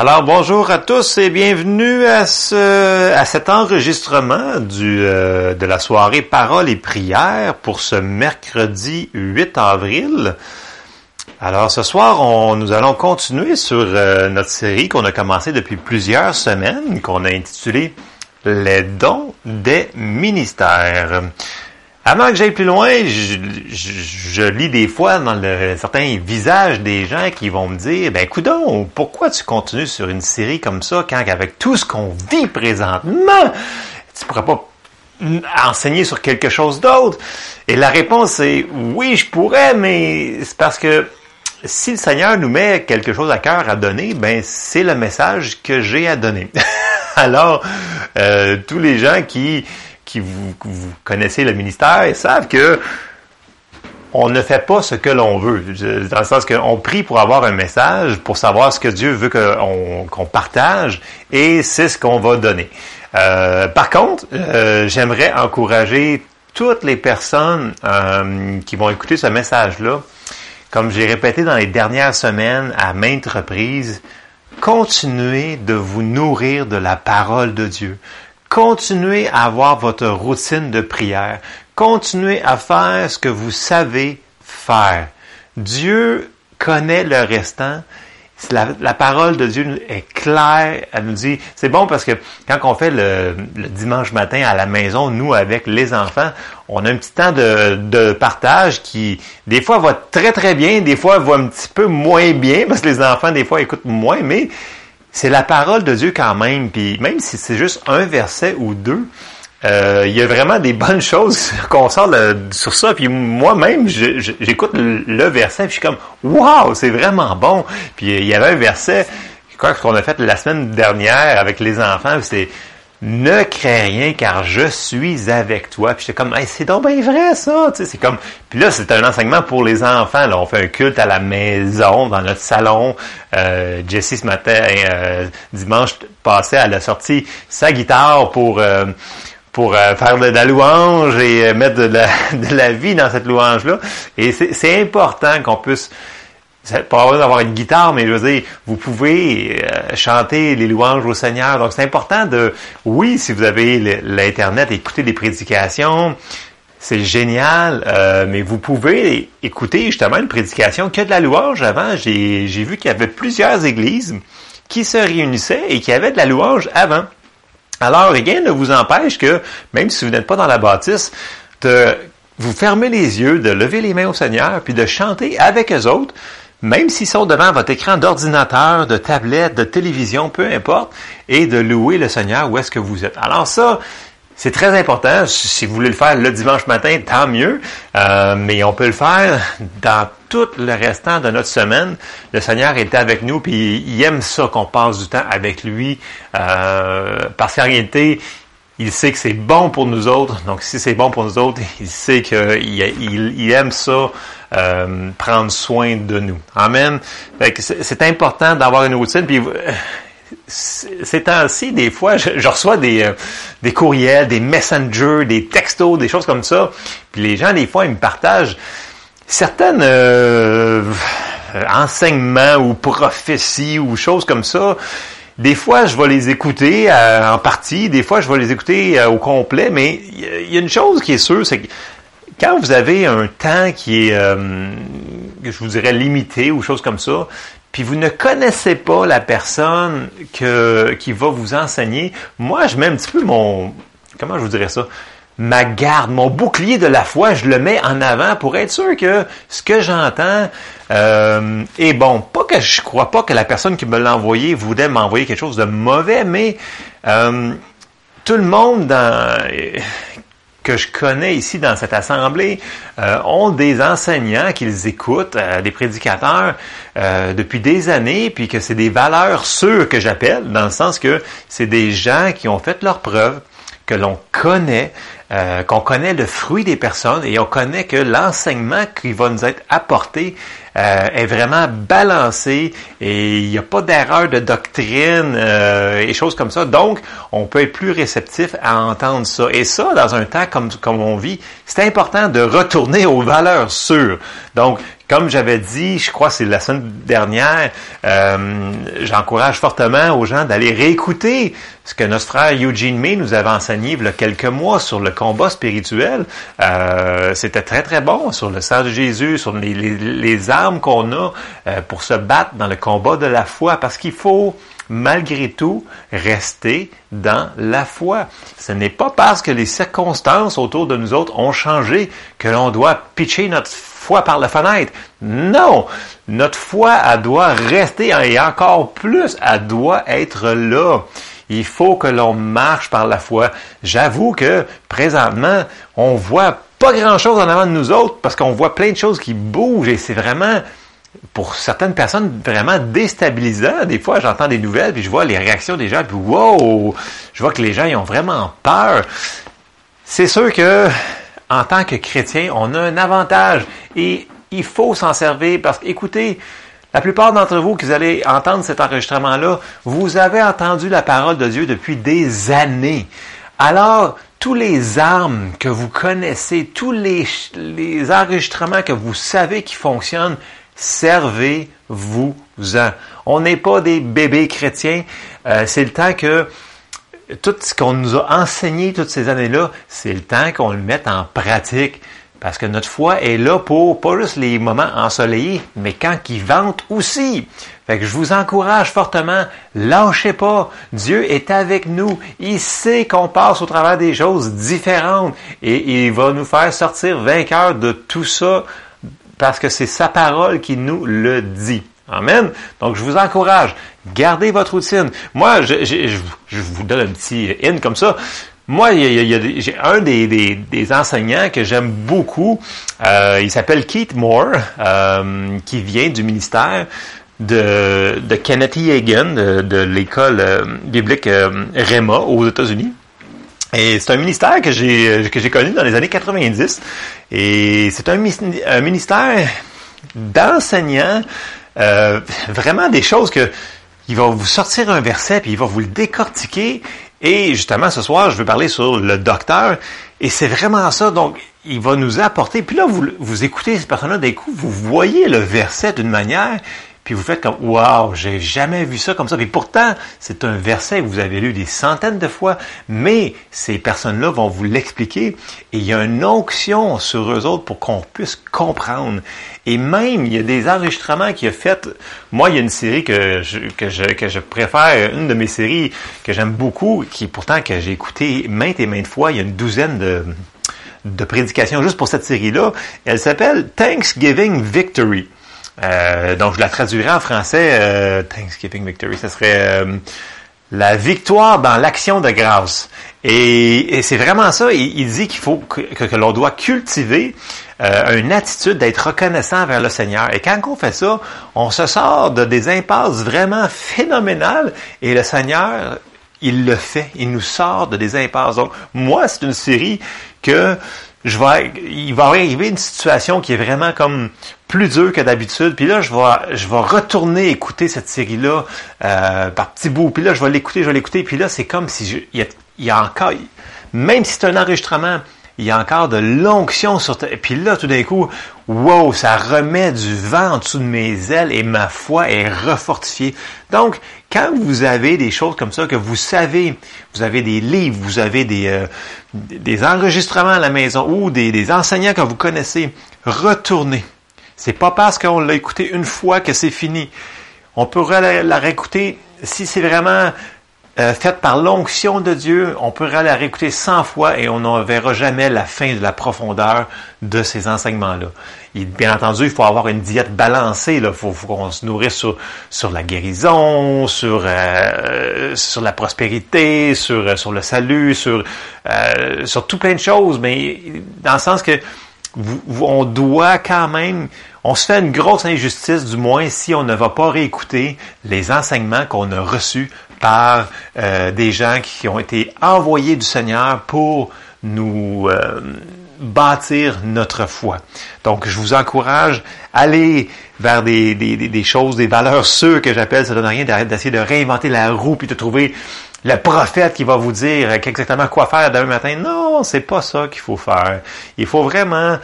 Alors bonjour à tous et bienvenue à ce à cet enregistrement du euh, de la soirée Paroles et prières pour ce mercredi 8 avril. Alors ce soir, nous allons continuer sur euh, notre série qu'on a commencé depuis plusieurs semaines, qu'on a intitulée Les dons des ministères. Avant que j'aille plus loin, je, je, lis des fois dans le, certains visages des gens qui vont me dire, ben coudon, pourquoi tu continues sur une série comme ça quand avec tout ce qu'on vit présentement, tu pourrais pas enseigner sur quelque chose d'autre? Et la réponse est oui, je pourrais, mais c'est parce que si le Seigneur nous met quelque chose à cœur à donner, ben c'est le message que j'ai à donner. Alors, euh, tous les gens qui qui vous, connaissez le ministère savent que on ne fait pas ce que l'on veut. Dans le sens qu'on prie pour avoir un message, pour savoir ce que Dieu veut qu'on partage, et c'est ce qu'on va donner. Euh, par contre, euh, j'aimerais encourager toutes les personnes euh, qui vont écouter ce message-là, comme j'ai répété dans les dernières semaines à maintes reprises, continuez de vous nourrir de la parole de Dieu. Continuez à avoir votre routine de prière. Continuez à faire ce que vous savez faire. Dieu connaît le restant. La, parole de Dieu est claire. Elle nous dit, c'est bon parce que quand on fait le, dimanche matin à la maison, nous avec les enfants, on a un petit temps de, partage qui, des fois, va très très bien, des fois, va un petit peu moins bien parce que les enfants, des fois, écoutent moins, mais c'est la parole de Dieu quand même. Puis même si c'est juste un verset ou deux, euh, il y a vraiment des bonnes choses qu'on sort sur ça. Puis moi-même, j'écoute le, verset, puis je suis comme Waouh, c'est vraiment bon. Puis il y avait un verset, qu'on a fait la semaine dernière avec les enfants, c'est ne crée rien car je suis avec toi. Puis j'étais comme, c'est donc bien vrai ça. C'est comme, puis là c'est un enseignement pour les enfants. Là, on fait un culte à la maison, dans notre salon. Euh, Jessie ce matin, euh, dimanche passé, elle a sorti sa guitare pour euh, pour euh, faire de, la louange et mettre de la, de la vie dans cette louange là. Et c'est important qu'on puisse pas d'avoir une guitare, mais je veux dire, vous pouvez euh, chanter les louanges au Seigneur. Donc, c'est important de, oui, si vous avez l'Internet, écouter des prédications, c'est génial, euh, mais vous pouvez écouter justement une prédication que de la louange. Avant, j'ai vu qu'il y avait plusieurs églises qui se réunissaient et qui avaient de la louange avant. Alors, rien ne vous empêche que, même si vous n'êtes pas dans la bâtisse, de vous fermer les yeux, de lever les mains au Seigneur, puis de chanter avec eux autres même s'ils sont devant votre écran d'ordinateur, de tablette, de télévision, peu importe, et de louer le Seigneur où est-ce que vous êtes. Alors ça, c'est très important. Si vous voulez le faire le dimanche matin, tant mieux. Euh, mais on peut le faire dans tout le restant de notre semaine. Le Seigneur est avec nous, puis il aime ça qu'on passe du temps avec lui. Euh, parce qu'en réalité, il sait que c'est bon pour nous autres. Donc, si c'est bon pour nous autres, il sait qu'il il, aime ça, euh, prendre soin de nous. Amen. C'est important d'avoir une routine. Puis, euh, ces temps-ci, des fois, je, reçois des, euh, des courriels, des messengers, des textos, des choses comme ça. Puis les gens, des fois, ils me partagent certaines enseignements ou prophéties ou choses comme ça des fois, je vais les écouter euh, en partie, des fois, je vais les écouter euh, au complet, mais il y, a une chose qui est sûre, c'est que quand vous avez un temps qui est, euh, je vous dirais, limité ou chose comme ça, puis vous ne connaissez pas la personne que, qui va vous enseigner, moi, je mets un petit peu mon, comment je vous dirais ça, ma garde, mon bouclier de la foi, je le mets en avant pour être sûr que ce que j'entends euh, est bon. Pas que je crois pas que la personne qui me l'a envoyé voulait m'envoyer quelque chose de mauvais, mais euh, tout le monde que je connais ici dans cette assemblée euh, ont des enseignants qu'ils écoutent, des prédicateurs depuis des années, puis que c'est des valeurs sûres que j'appelle, dans le sens que c'est des gens qui ont fait leurs preuves, que l'on connaît, euh, qu'on connaît le fruit des personnes et on connaît que l'enseignement qui va nous être apporté euh, est vraiment balancé et il n'y a pas d'erreur de doctrine euh, et choses comme ça. Donc, on peut être plus réceptif à entendre ça. Et ça, dans un temps comme, comme on vit, c'est important de retourner aux valeurs sûres. Donc, comme j'avais dit, je crois que c'est la semaine dernière, euh, j'encourage fortement aux gens d'aller réécouter ce que notre frère Eugene May nous avait enseigné il y a quelques mois sur le combat spirituel. Euh, C'était très très bon sur le sang de Jésus, sur les, les, les armes qu'on a euh, pour se battre dans le combat de la foi, parce qu'il faut malgré tout rester dans la foi. Ce n'est pas parce que les circonstances autour de nous autres ont changé que l'on doit pitcher notre foi par la fenêtre. Non, notre foi, elle doit rester et encore plus, elle doit être là. Il faut que l'on marche par la foi. J'avoue que présentement, on voit pas grand chose en avant de nous autres parce qu'on voit plein de choses qui bougent et c'est vraiment pour certaines personnes vraiment déstabilisant. Des fois, j'entends des nouvelles, puis je vois les réactions des gens, puis wow, je vois que les gens ils ont vraiment peur. C'est sûr que en tant que chrétien, on a un avantage et il faut s'en servir parce que, écoutez, la plupart d'entre vous qui allez entendre cet enregistrement-là, vous avez entendu la parole de Dieu depuis des années. Alors, tous les armes que vous connaissez, tous les, les enregistrements que vous savez qui fonctionnent, servez-vous-en. On n'est pas des bébés chrétiens. Euh, c'est le temps que tout ce qu'on nous a enseigné toutes ces années-là, c'est le temps qu'on le mette en pratique. Parce que notre foi est là pour pas juste les moments ensoleillés, mais quand ils ventent aussi. Fait que je vous encourage fortement, lâchez pas. Dieu est avec nous. Il sait qu'on passe au travers des choses différentes et il va nous faire sortir vainqueurs de tout ça parce que c'est sa parole qui nous le dit. Amen. Donc, je vous encourage, gardez votre routine. Moi, je, je, je vous donne un petit in comme ça. Moi, il y a, j'ai un des, des, des, enseignants que j'aime beaucoup. Euh, il s'appelle Keith Moore, euh, qui vient du ministère de, de Kenneth Hagan, de, de l'école euh, biblique euh, Rema aux États-Unis. Et c'est un ministère que j'ai que j'ai connu dans les années 90. Et c'est un, ministère d'enseignants, euh, vraiment des choses que il va vous sortir un verset puis il va vous le décortiquer. Et justement, ce soir, je veux parler sur le docteur. Et c'est vraiment ça. Donc, il va nous apporter. Puis là, vous, vous écoutez ces personnes-là, d'un coup, vous voyez le verset d'une manière puis vous faites comme Waouh, j'ai jamais vu ça comme ça. Et pourtant, c'est un verset que vous avez lu des centaines de fois, mais ces personnes-là vont vous l'expliquer et il y a une onction sur eux autres pour qu'on puisse comprendre. Et même, il y a des enregistrements qu'il a fait. Moi, il y a une série que je, que je, que je préfère, une de mes séries que j'aime beaucoup, qui pourtant que j'ai écouté maintes et maintes fois. Il y a une douzaine de, de prédications juste pour cette série-là. Elle s'appelle Thanksgiving Victory. Euh, donc, je la traduirai en français. Euh, Thanksgiving Victory, ce serait euh, la victoire dans l'action de grâce. Et, c'est vraiment ça. Il, dit qu'il faut que, que, l'on doit cultiver une attitude d'être reconnaissant vers le Seigneur. Et quand on fait ça, on se sort de des impasses vraiment phénoménales. Et le Seigneur, il le fait. Il nous sort de des impasses. Donc, moi, c'est une série que je vais, il va arriver une situation qui est vraiment comme plus dure que d'habitude. Puis là, je vais, je vais retourner écouter cette série-là euh, par petits bouts. Puis là, je vais l'écouter, je vais l'écouter. Puis là, c'est comme si je, il, y a, il encore, même si c'est un enregistrement, il y a encore de l'onction sur ta... Puis là, tout d'un coup, wow, ça remet du vent en dessous de mes ailes et ma foi est refortifiée. Donc, quand vous avez des choses comme ça, que vous savez, vous avez des livres, vous avez des, euh, des enregistrements à la maison ou des enseignants que vous connaissez, retournez. C'est pas parce qu'on l'a écouté une fois que c'est fini. On pourrait la réécouter si c'est vraiment euh, faite par l'onction de Dieu, on pourrait la réécouter 100 fois et on ne verra jamais la fin de la profondeur de ces enseignements-là. bien entendu, il faut avoir une diète balancée. Il faut, qu'on se nourrisse sur, la guérison, sur, euh, sur la prospérité, sur, euh, le salut, sur, sur tout plein de choses, mais dans le sens que on doit quand même, on se fait une grosse injustice, du moins si on ne va pas réécouter les enseignements qu'on a reçus par euh, des gens qui ont été envoyés du Seigneur pour nous euh, bâtir notre foi. Donc, je vous encourage à aller vers des, choses, des valeurs sûres que j'appelle, ça donne rien d'essayer de réinventer la roue puis de trouver le prophète qui va vous dire exactement quoi faire demain matin. Non, c'est pas ça qu'il faut faire. Il faut vraiment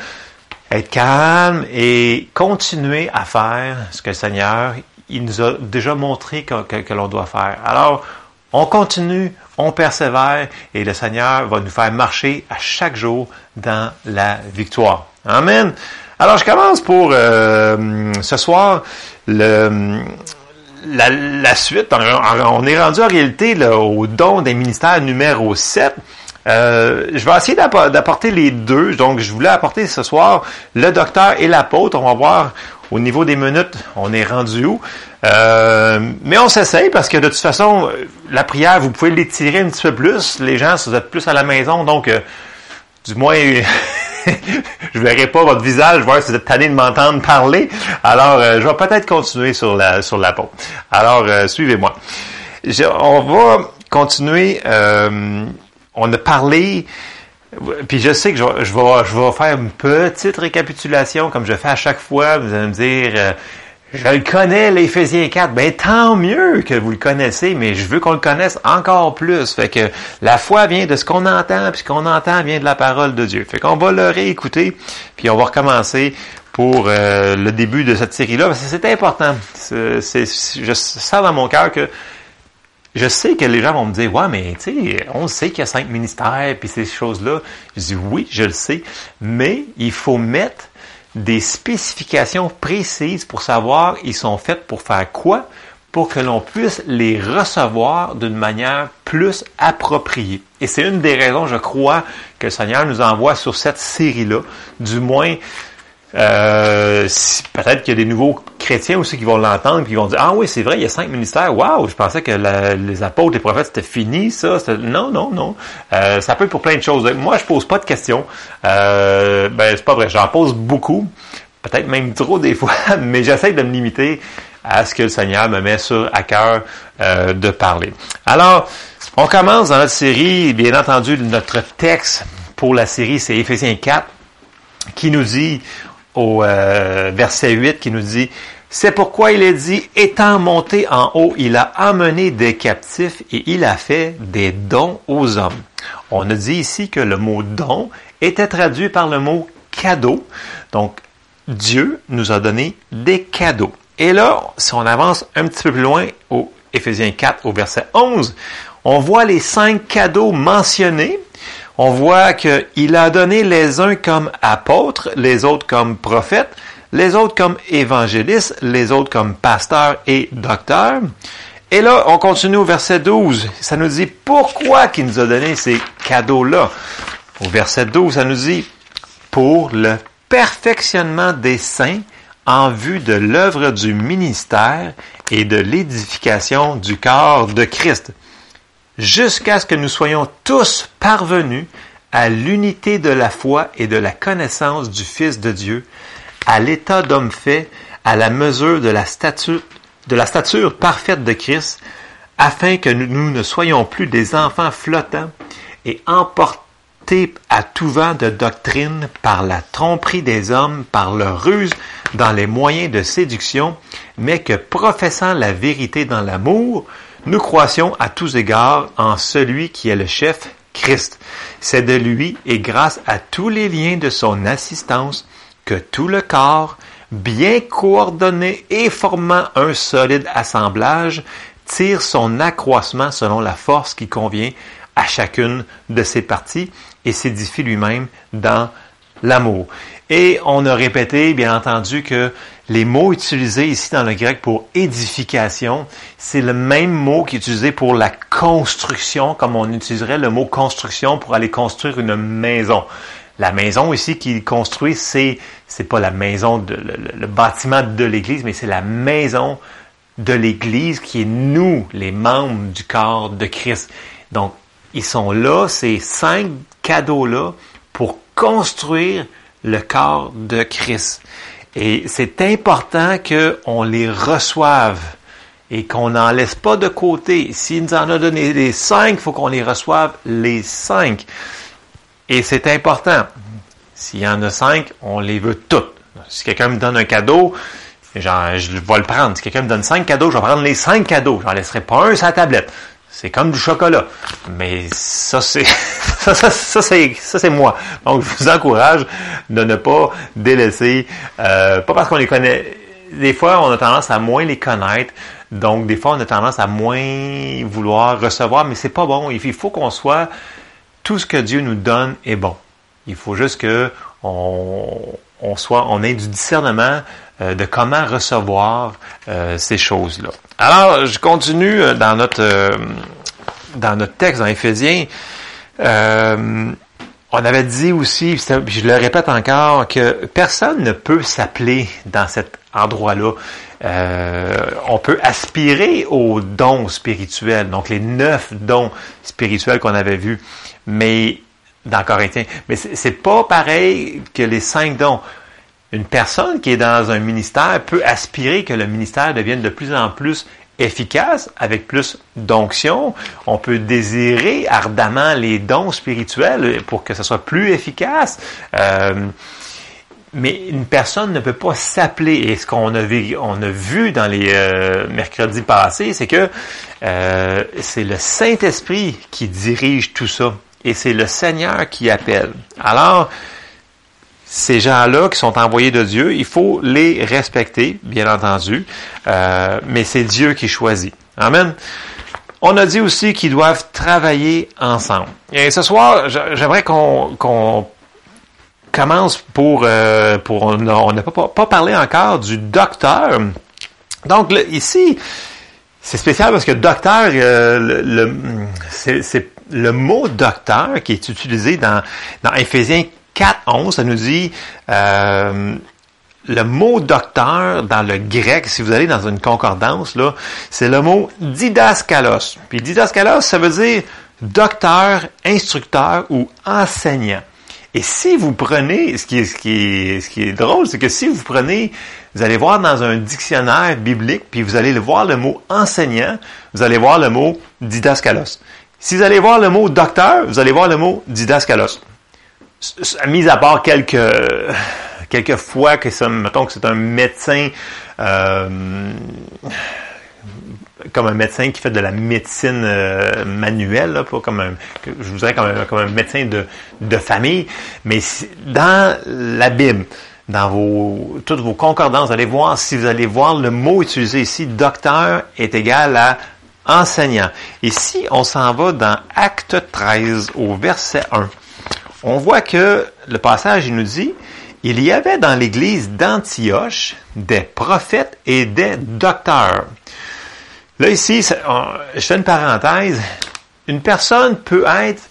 être calme et continuer à faire ce que le Seigneur il nous a déjà montré que, que l'on doit faire. Alors, on continue, on persévère et le Seigneur va nous faire marcher à chaque jour dans la victoire. Amen. Alors, je commence pour euh, ce soir le, la, la suite. On est rendu en réalité là, au don des ministères numéro 7. Euh, je vais essayer d'apporter les deux. Donc, je voulais apporter ce soir le docteur et l'apôtre. On va voir au niveau des minutes, on est rendu où. Euh, mais on s'essaye parce que de toute façon, la prière, vous pouvez l'étirer un petit peu plus. Les gens, si vous êtes plus à la maison, donc euh, du moins, je verrai pas votre visage, voir si vous êtes tanné de m'entendre parler. Alors, euh, je vais peut-être continuer sur la sur la peau. Alors, suivez-moi. on va continuer. On a parlé puis je sais que je, vais, faire une petite récapitulation comme je fais à chaque fois. Vous allez me dire, euh, je le connais, l'Éphésiens 4. Ben tant mieux que vous le connaissez, mais je veux qu'on le connaisse encore plus. Fait que la foi vient de ce qu'on entend, puis ce qu'on entend vient de la parole de Dieu. Fait qu'on va le réécouter, puis on va recommencer pour euh, le début de cette série-là, c'est important. C'est, je sens dans mon cœur que je sais que les gens vont me dire, ouais, mais tu sais, on sait qu'il y a cinq ministères, puis ces choses-là. Je dis, oui, je le sais, mais il faut mettre des spécifications précises pour savoir ils sont faits pour faire quoi, pour que l'on puisse les recevoir d'une manière plus appropriée. Et c'est une des raisons, je crois, que le Seigneur nous envoie sur cette série-là, du moins euh, peut-être qu'il y a des nouveaux chrétiens aussi qui vont l'entendre qui vont dire Ah oui, c'est vrai, il y a cinq ministères. Waouh, je pensais que les apôtres, les prophètes, c'était fini, ça. Non, non, non. Euh, ça peut être pour plein de choses. Moi, je pose pas de questions. Euh, ben, c'est pas vrai. J'en pose beaucoup. Peut-être même trop des fois, mais j'essaie de me limiter à ce que le Seigneur me met sur à cœur euh, de parler. Alors, on commence dans notre série, bien entendu, notre texte pour la série, c'est Éphésiens 4, qui nous dit, au euh, verset 8 qui nous dit, c'est pourquoi il est dit, étant monté en haut, il a amené des captifs et il a fait des dons aux hommes. On a dit ici que le mot don était traduit par le mot cadeau. Donc, Dieu nous a donné des cadeaux. Et là, si on avance un petit peu plus loin au Éphésiens 4 au verset 11, on voit les cinq cadeaux mentionnés on voit qu'il a donné les uns comme apôtres, les autres comme prophètes, les autres comme évangélistes, les autres comme pasteurs et docteurs. Et là, on continue au verset 12. Ça nous dit pourquoi qu'il nous a donné ces cadeaux-là. Au verset 12, ça nous dit pour le perfectionnement des saints en vue de l'œuvre du ministère et de l'édification du corps de Christ jusqu'à ce que nous soyons tous parvenus à l'unité de la foi et de la connaissance du Fils de Dieu, à l'état d'homme fait, à la mesure de la stature, de la stature parfaite de Christ, afin que nous ne soyons plus des enfants flottants et emportés à tout vent de doctrine par la tromperie des hommes, par leur ruse dans les moyens de séduction, mais que professant la vérité dans l'amour, nous croissions à tous égards en celui qui est le chef, Christ. C'est de lui et grâce à tous les liens de son assistance que tout le corps, bien coordonné et formant un solide assemblage, tire son accroissement selon la force qui convient à chacune de ses parties et s'édifie lui-même dans l'amour. Et on a répété, bien entendu, que les mots utilisés ici dans le grec pour édification, c'est le même mot qui est utilisé pour la construction, comme on utiliserait le mot construction pour aller construire une maison. La maison ici qu'il construit, c'est c'est pas la maison, de, le, bâtiment de l'Église, mais c'est la maison de l'Église qui est nous, les membres du corps de Christ. Donc, ils sont là, ces cinq cadeaux-là, pour construire le corps de Christ. Et c'est important qu'on les reçoive et qu'on n'en laisse pas de côté. S'il nous en a donné les cinq, il faut qu'on les reçoive les cinq. Et c'est important. S'il y en a cinq, on les veut toutes. Si quelqu'un me donne un cadeau, genre, je vais le prendre. Si quelqu'un me donne cinq cadeaux, je vais prendre les cinq cadeaux. J'en laisserai pas un sur la tablette. C'est comme du chocolat. Mais ça, c'est ça, ça, ça c'est moi. Donc, je vous encourage de ne pas délaisser, euh, pas parce qu'on les connaît. Des fois, on a tendance à moins les connaître. Donc, des fois, on a tendance à moins vouloir recevoir, mais c'est pas bon. Il faut qu'on soit tout ce que Dieu nous donne est bon. Il faut juste que on, on soit, on ait du discernement euh, de comment recevoir euh, ces choses-là. Alors, je continue euh, dans notre dans notre texte dans Éphésiens. on avait dit aussi, je le répète encore, que personne ne peut s'appeler dans cet endroit-là. on peut aspirer aux dons spirituels, donc les neuf dons spirituels qu'on avait vus, mais dans Corinthiens. Mais c'est pas pareil que les cinq dons une personne qui est dans un ministère peut aspirer que le ministère devienne de plus en plus efficace, avec plus d'onction. On peut désirer ardemment les dons spirituels pour que ce soit plus efficace. Euh, mais une personne ne peut pas s'appeler. Et ce qu'on a vu, on a vu dans les euh, mercredis passés, c'est que euh, c'est le Saint-Esprit qui dirige tout ça. Et c'est le Seigneur qui appelle. Alors, ces gens-là qui sont envoyés de Dieu, il faut les respecter, bien entendu, euh, mais c'est Dieu qui choisit. Amen. On a dit aussi qu'ils doivent travailler ensemble. Et ce soir, j'aimerais qu'on commence pour... Euh, pour on n'a pas, pas, parlé encore du docteur. Donc ici, c'est spécial parce que docteur, euh, le, c'est le mot docteur qui est utilisé dans, dans Éphésiens 4.11, ça nous dit euh, le mot docteur dans le grec, si vous allez dans une concordance, là, c'est le mot didaskalos. Puis didaskalos, ça veut dire docteur, instructeur ou enseignant. Et si vous prenez, ce qui est drôle, c'est que si vous prenez, vous allez voir dans un dictionnaire biblique, puis vous allez voir le mot enseignant, vous allez voir le mot didaskalos. Si vous allez voir le mot docteur, vous allez voir le mot didaskalos mis à part quelques quelques fois que ça, mettons que c'est un médecin euh, comme un médecin qui fait de la médecine euh, manuelle, pas comme un, je vous dirais comme un, comme un médecin de, de famille, mais dans la Bible, dans vos, toutes vos concordances, allez voir si vous allez voir le mot utilisé ici, docteur est égal à enseignant. Ici, on s'en va dans Acte 13 au verset 1 on voit que le passage, nous dit, il y avait dans l'église d'Antioche des prophètes et des docteurs. Là, ici, je fais une parenthèse. Une personne peut être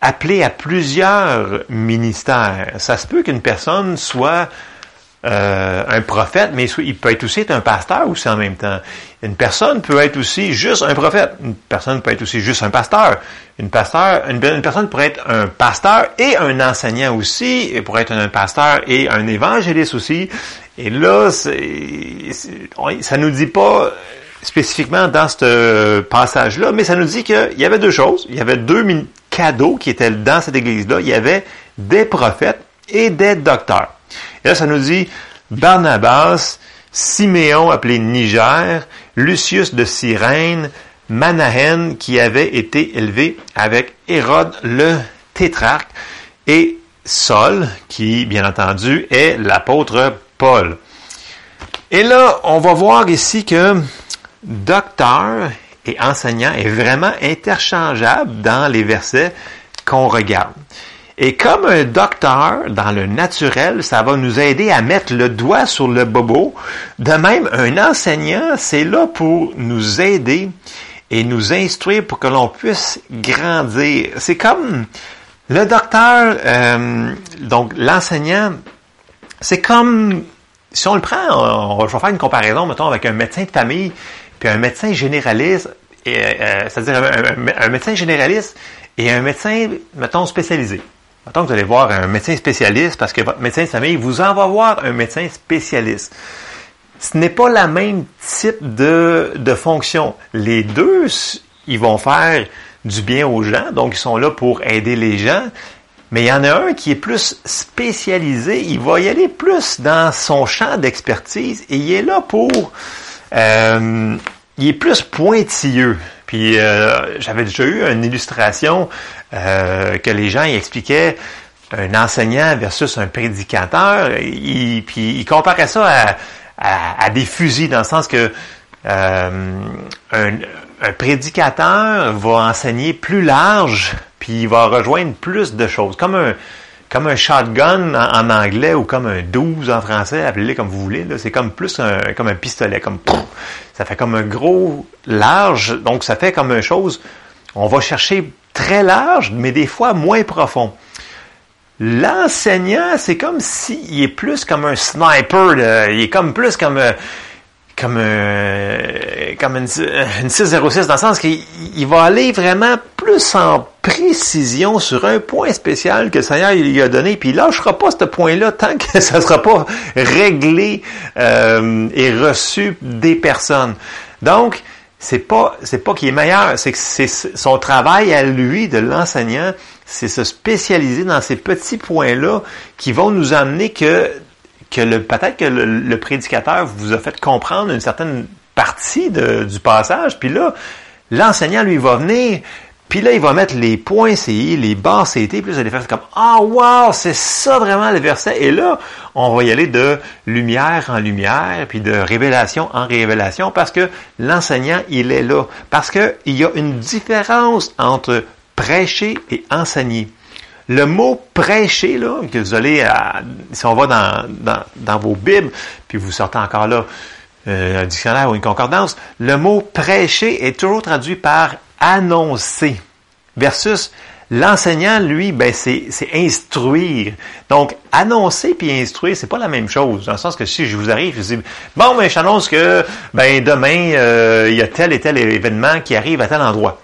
appelée à plusieurs ministères. Ça se peut qu'une personne soit euh, un prophète, mais il peut être aussi un pasteur aussi en même temps. Une personne peut être aussi juste un prophète. Une personne peut être aussi juste un pasteur. Une, pasteur, une, personne pourrait être un pasteur et un enseignant aussi, et pourrait être un pasteur et un évangéliste aussi. Et là, c'est, ça nous dit pas spécifiquement dans ce passage-là, mais ça nous dit qu'il y avait deux choses. Il y avait deux cadeaux qui étaient dans cette église-là. Il y avait des prophètes et des docteurs. Et là, ça nous dit Barnabas, Siméon appelé Niger, Lucius de Cyrène, Manahen qui avait été élevé avec Hérode le tétrarque et Saul qui, bien entendu, est l'apôtre Paul. Et là, on va voir ici que docteur et enseignant est vraiment interchangeable dans les versets qu'on regarde. Et comme un docteur dans le naturel, ça va nous aider à mettre le doigt sur le bobo. De même, un enseignant, c'est là pour nous aider et nous instruire pour que l'on puisse grandir. C'est comme le docteur, euh, donc l'enseignant, c'est comme, si on le prend, on, va faire une comparaison, mettons, avec un médecin de famille, puis un médecin généraliste, euh, c'est-à-dire un médecin généraliste et un médecin, mettons, spécialisé. Mettons que vous allez voir un médecin spécialiste parce que votre médecin de famille vous envoie voir un médecin spécialiste. Ce n'est pas la même type de, de fonction. Les deux, ils vont faire du bien aux gens, donc ils sont là pour aider les gens. Mais il y en a un qui est plus spécialisé, il va y aller plus dans son champ d'expertise et il est là pour... Euh, il est plus pointilleux. Puis euh, j'avais déjà eu une illustration euh, que les gens expliquaient un enseignant versus un prédicateur. Il, puis il comparait ça à, à, des fusils dans le sens que euh, un, un prédicateur va enseigner plus large, puis il va rejoindre plus de choses, comme un comme un shotgun en, anglais ou comme un 12 en français, appelez-le comme vous voulez. C'est comme plus un, comme un pistolet, comme ça fait comme un gros large, donc ça fait comme une chose. On va chercher très large, mais des fois moins profond. L'enseignant, c'est comme s'il est plus comme un sniper, il est comme plus comme comme, euh, comme une, une 606 dans le sens qu'il va aller vraiment plus en précision sur un point spécial que Seigneur il lui a donné, puis il lâchera pas ce point-là tant que ça sera pas réglé euh, et reçu des personnes. Donc, c'est pas c'est pas qu'il est meilleur, c'est que c'est son travail à lui de l'enseignant, c'est se spécialiser dans ces petits points-là qui vont nous amener que que le, peut-être que le, prédicateur vous a fait comprendre une certaine partie du passage, puis là, l'enseignant, lui, va venir, puis là, il va mettre les points CI, les barres CT, puis là, allez faire comme « Ah, wow, c'est ça vraiment le verset! » Et là, on va y aller de lumière en lumière, puis de révélation en révélation, parce que l'enseignant, il est là. Parce qu'il y a une différence entre prêcher et enseigner. Le mot prêcher, là, que vous allez, à, si on va dans, dans, dans, vos Bibles, puis vous sortez encore là euh, un dictionnaire ou une concordance, le mot prêcher est toujours traduit par annoncer, versus l'enseignant, lui, ben c'est, instruire. Donc, annoncer puis instruire, c'est pas la même chose. Dans le sens que si je vous arrive, je vous dis, bon, ben, j'annonce que ben demain, euh, il y a tel et tel événement qui arrive à tel endroit.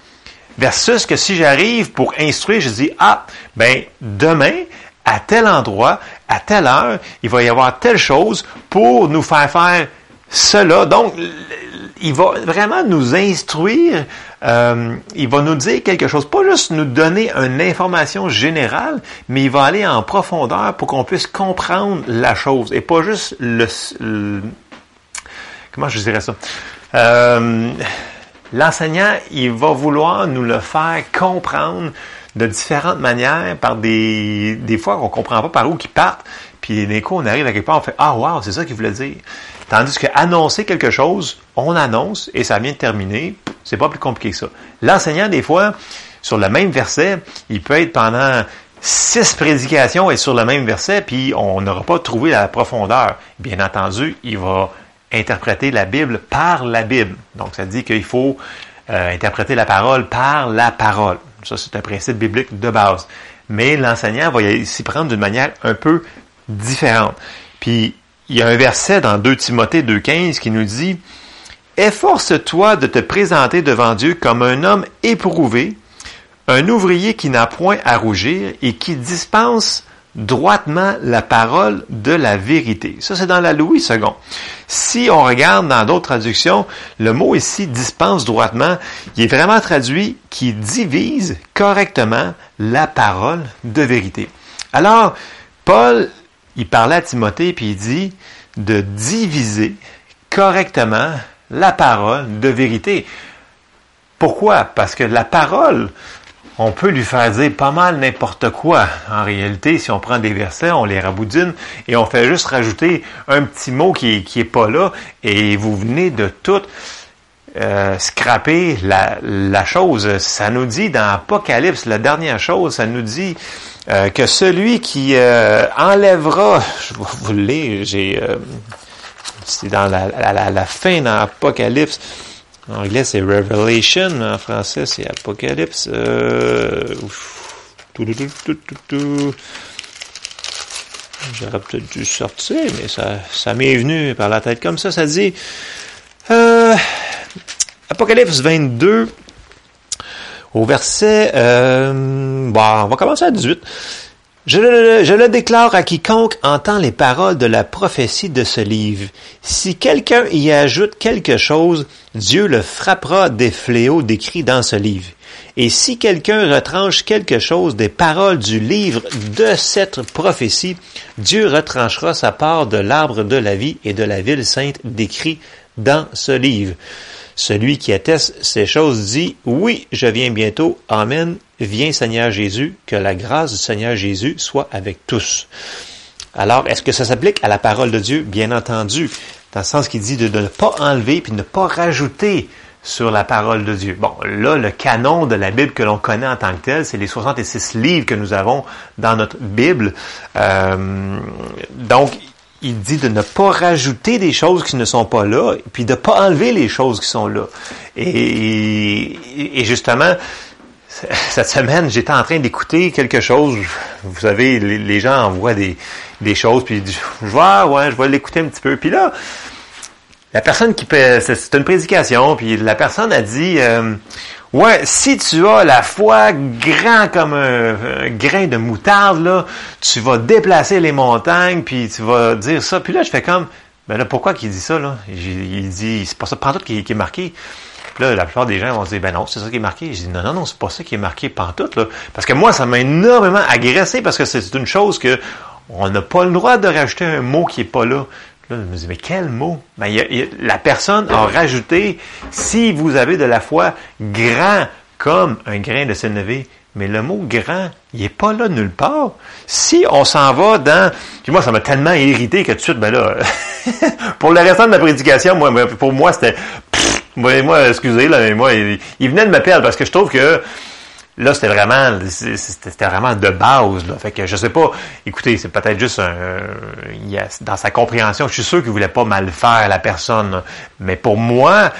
Versus que si j'arrive pour instruire, je dis, ah, ben, demain, à tel endroit, à telle heure, il va y avoir telle chose pour nous faire faire cela. Donc, il va vraiment nous instruire, euh, il va nous dire quelque chose, pas juste nous donner une information générale, mais il va aller en profondeur pour qu'on puisse comprendre la chose et pas juste le, comment je dirais ça? Euh, l'enseignant, il va vouloir nous le faire comprendre de différentes manières, par des, des fois qu'on comprend pas par où qu'ils partent, puis d'un coup, on arrive à quelque part, on fait Ah wow, c'est ça qu'il voulait dire. Tandis que annoncer quelque chose, on annonce et ça vient de terminer, c'est pas plus compliqué que ça. L'enseignant, des fois, sur le même verset, il peut être pendant six prédications et sur le même verset, puis on n'aura pas trouvé la profondeur. Bien entendu, il va interpréter la Bible par la Bible. Donc, ça dit qu'il faut euh, interpréter la parole par la parole. Ça, c'est un principe biblique de base. Mais l'enseignant va s'y prendre d'une manière un peu différente. Puis, il y a un verset dans 2 Timothée 2.15 qui nous dit Efforce-toi de te présenter devant Dieu comme un homme éprouvé, un ouvrier qui n'a point à rougir et qui dispense droitement la parole de la vérité. Ça, c'est dans la Louis II. Si on regarde dans d'autres traductions, le mot ici dispense droitement, il est vraiment traduit qui divise correctement la parole de vérité. Alors, Paul, il parlait à Timothée puis il dit de diviser correctement la parole de vérité. Pourquoi? Parce que la parole, on peut lui faire dire pas mal n'importe quoi. En réalité, si on prend des versets, on les raboudine et on fait juste rajouter un petit mot qui, qui est pas là et vous venez de tout euh, scraper la, la, chose. Ça nous dit dans Apocalypse, la dernière chose, ça nous dit euh, que celui qui euh, enlèvera, je vais vous lire, j'ai, euh, c'est dans la, la, la fin dans Apocalypse, en anglais, c'est Revelation. En français, c'est Apocalypse. Euh... J'aurais peut-être dû sortir, mais ça, ça m'est venu par la tête comme ça. Ça dit euh, Apocalypse 22 au verset... Euh, bon, on va commencer à 18. Je le, déclare à quiconque entend les paroles de la prophétie de ce livre. Si quelqu'un y ajoute quelque chose, Dieu le frappera des fléaux décrits dans ce livre. Et si quelqu'un retranche quelque chose des paroles du livre de cette prophétie, Dieu retranchera sa part de l'arbre de la vie et de la ville sainte décrit dans ce livre. Celui qui atteste ces choses dit, oui, je viens bientôt. Amen. Viens Seigneur Jésus, que la grâce du Seigneur Jésus soit avec tous. Alors, est-ce que ça s'applique à la parole de Dieu? Bien entendu, dans le sens qu'il dit de, ne pas enlever puis de ne pas rajouter sur la parole de Dieu. Bon, là, le canon de la Bible que l'on connaît en tant que tel, c'est les 66 livres que nous avons dans notre Bible. Euh, donc, il dit de ne pas rajouter des choses qui ne sont pas là, puis de ne pas enlever les choses qui sont là. Et, et justement, cette semaine, j'étais en train d'écouter quelque chose. Vous savez, les, gens envoient des, des choses, puis je vois, ouais, je vais l'écouter un petit peu. Puis là, la personne qui c'est une prédication, puis la personne a dit, euh, ouais, si tu as la foi grand comme un, grain de moutarde, là, tu vas déplacer les montagnes, puis tu vas dire ça. Puis là, je fais comme, ben là, pourquoi qu'il dit ça, là? Il, dit, c'est pas ça, tout qui, qui est marqué. Là, la plupart des gens vont se dire, ben non, c'est ça qui est marqué. Je dis, non, non, non, c'est pas ça qui est marqué pantoute, là. Parce que moi, ça m'a énormément agressé parce que c'est une chose que on n'a pas le droit de rajouter un mot qui est pas là. Là, je me dis, mais quel mot? Ben, la personne a rajouté, si vous avez de la foi grand comme un grain de sénévé, mais le mot grand, il est pas là nulle part. Si on s'en va dans... Puis moi, ça m'a tellement irrité que tout de suite, ben là, pour le restant de ma prédication, moi, pour moi, c'était moi, moi, excusez, là, mais moi, il, venait de me perdre parce que je trouve que là, c'était vraiment, c'était vraiment de base. Là. Fait que je sais pas. Écoutez, c'est peut-être juste un, dans sa compréhension. Je suis sûr qu'il voulait pas mal faire la personne. Mais pour moi,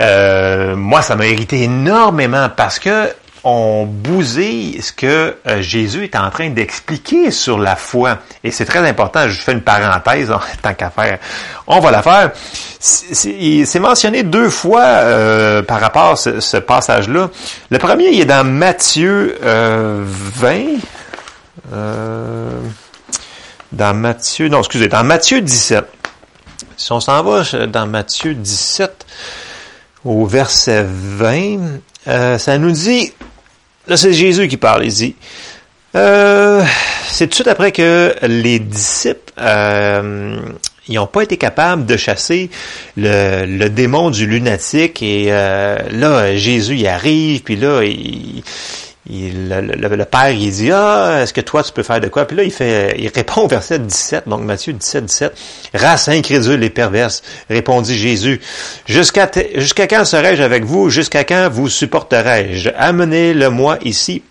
euh, moi, ça m'a irrité énormément parce que on bousille ce que euh, Jésus est en train d'expliquer sur la foi. Et c'est très important, je fais une parenthèse, tant qu'à faire. On va la faire. C'est mentionné deux fois euh, par rapport à ce, passage-là. Le premier, il est dans Matthieu 20. Euh, dans Matthieu, non, excusez, dans Matthieu 17. Si on s'en va dans Matthieu 17, au verset 20, ça nous dit, Là, c'est Jésus qui parle. Il dit, euh, c'est tout de suite après que les disciples euh, ils n'ont pas été capables de chasser le, démon du lunatique et euh, là Jésus y arrive puis là il, il, le, père, il dit, ah, est-ce que toi, tu peux faire de quoi? Puis là, il fait, il répond au verset 17, donc Matthieu 17, 17. Race incrédule et perverse, répondit Jésus. Jusqu'à, jusqu'à quand serai-je avec vous? Jusqu'à quand vous supporterai-je? Amenez-le-moi ici.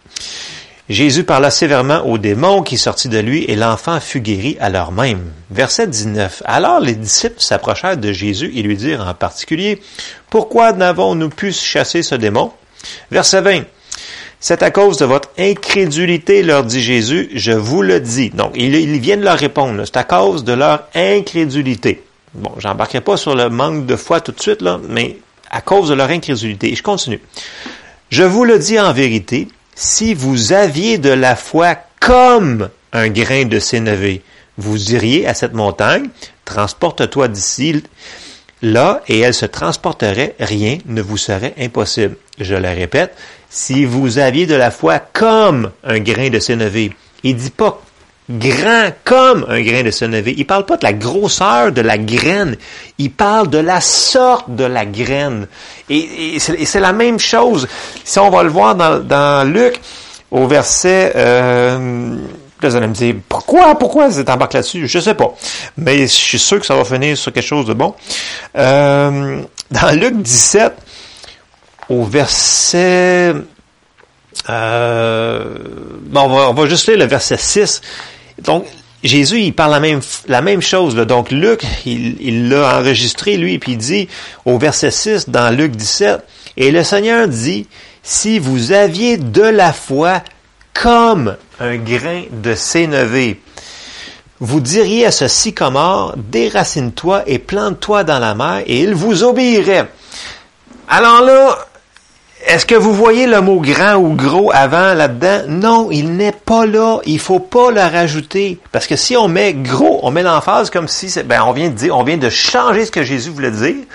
Jésus parla sévèrement au démon qui sortit de lui et l'enfant fut guéri à l'heure même. Verset 19. Alors les disciples s'approchèrent de Jésus et lui dirent en particulier, Pourquoi n'avons-nous pu chasser ce démon? Verset 20. C'est à cause de votre incrédulité, leur dit Jésus, je vous le dis. Donc, ils, viennent leur répondre, c'est à cause de leur incrédulité. Bon, j'embarquerai pas sur le manque de foi tout de suite, là, mais à cause de leur incrédulité. Et je continue. Je vous le dis en vérité, si vous aviez de la foi comme un grain de sénévé, vous diriez à cette montagne, transporte-toi d'ici, là, et elle se transporterait, rien ne vous serait impossible. Je le répète, si vous aviez de la foi comme un grain de sénévé. Il dit pas grand comme un grain de sénévé. Il parle pas de la grosseur de la graine. Il parle de la sorte de la graine. Et, c'est la même chose. Si on va le voir dans, Luc, au verset... Euh, vous allez me dire, pourquoi, pourquoi c'est embarqué là-dessus? Je sais pas. Mais je suis sûr que ça va finir sur quelque chose de bon. Euh, dans Luc 17, au verset... Euh, bon, on va, juste lire le verset 6. Donc, Jésus, il parle la même, la même chose. Donc, Luc, il l'a enregistré, lui, puis il dit au verset 6 dans Luc 17, Et le Seigneur dit, si vous aviez de la foi comme un grain de sénévé, vous diriez à ce sycomore, déracine-toi et plante-toi dans la mer, et il vous obéirait. Alors là, est-ce que vous voyez le mot grand ou gros avant là-dedans? Non, il n'est pas là. Il faut pas le rajouter. Parce que si on met gros, on met l'emphase comme si, ben, on vient de dire, on vient de changer ce que Jésus voulait dire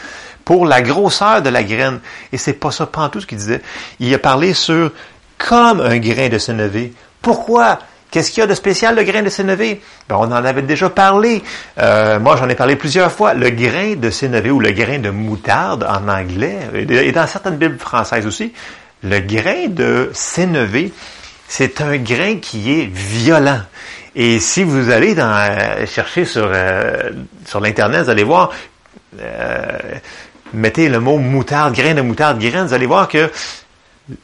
pour la grosseur de la graine. Et c'est pas ça, pas tout ce qu'il disait. Il a parlé sur comme un grain de sénévé. Pourquoi? Qu'est-ce qu'il y a de spécial le grain de sénévé? Ben, on en avait déjà parlé. Euh, moi, j'en ai parlé plusieurs fois. Le grain de sénévé ou le grain de moutarde en anglais, et dans certaines Bibles françaises aussi, le grain de sénévé, c'est un grain qui est violent. Et si vous allez dans, euh, chercher sur, euh, sur l'Internet, vous allez voir, mettez le mot moutarde, grain de moutarde, grain, vous allez voir que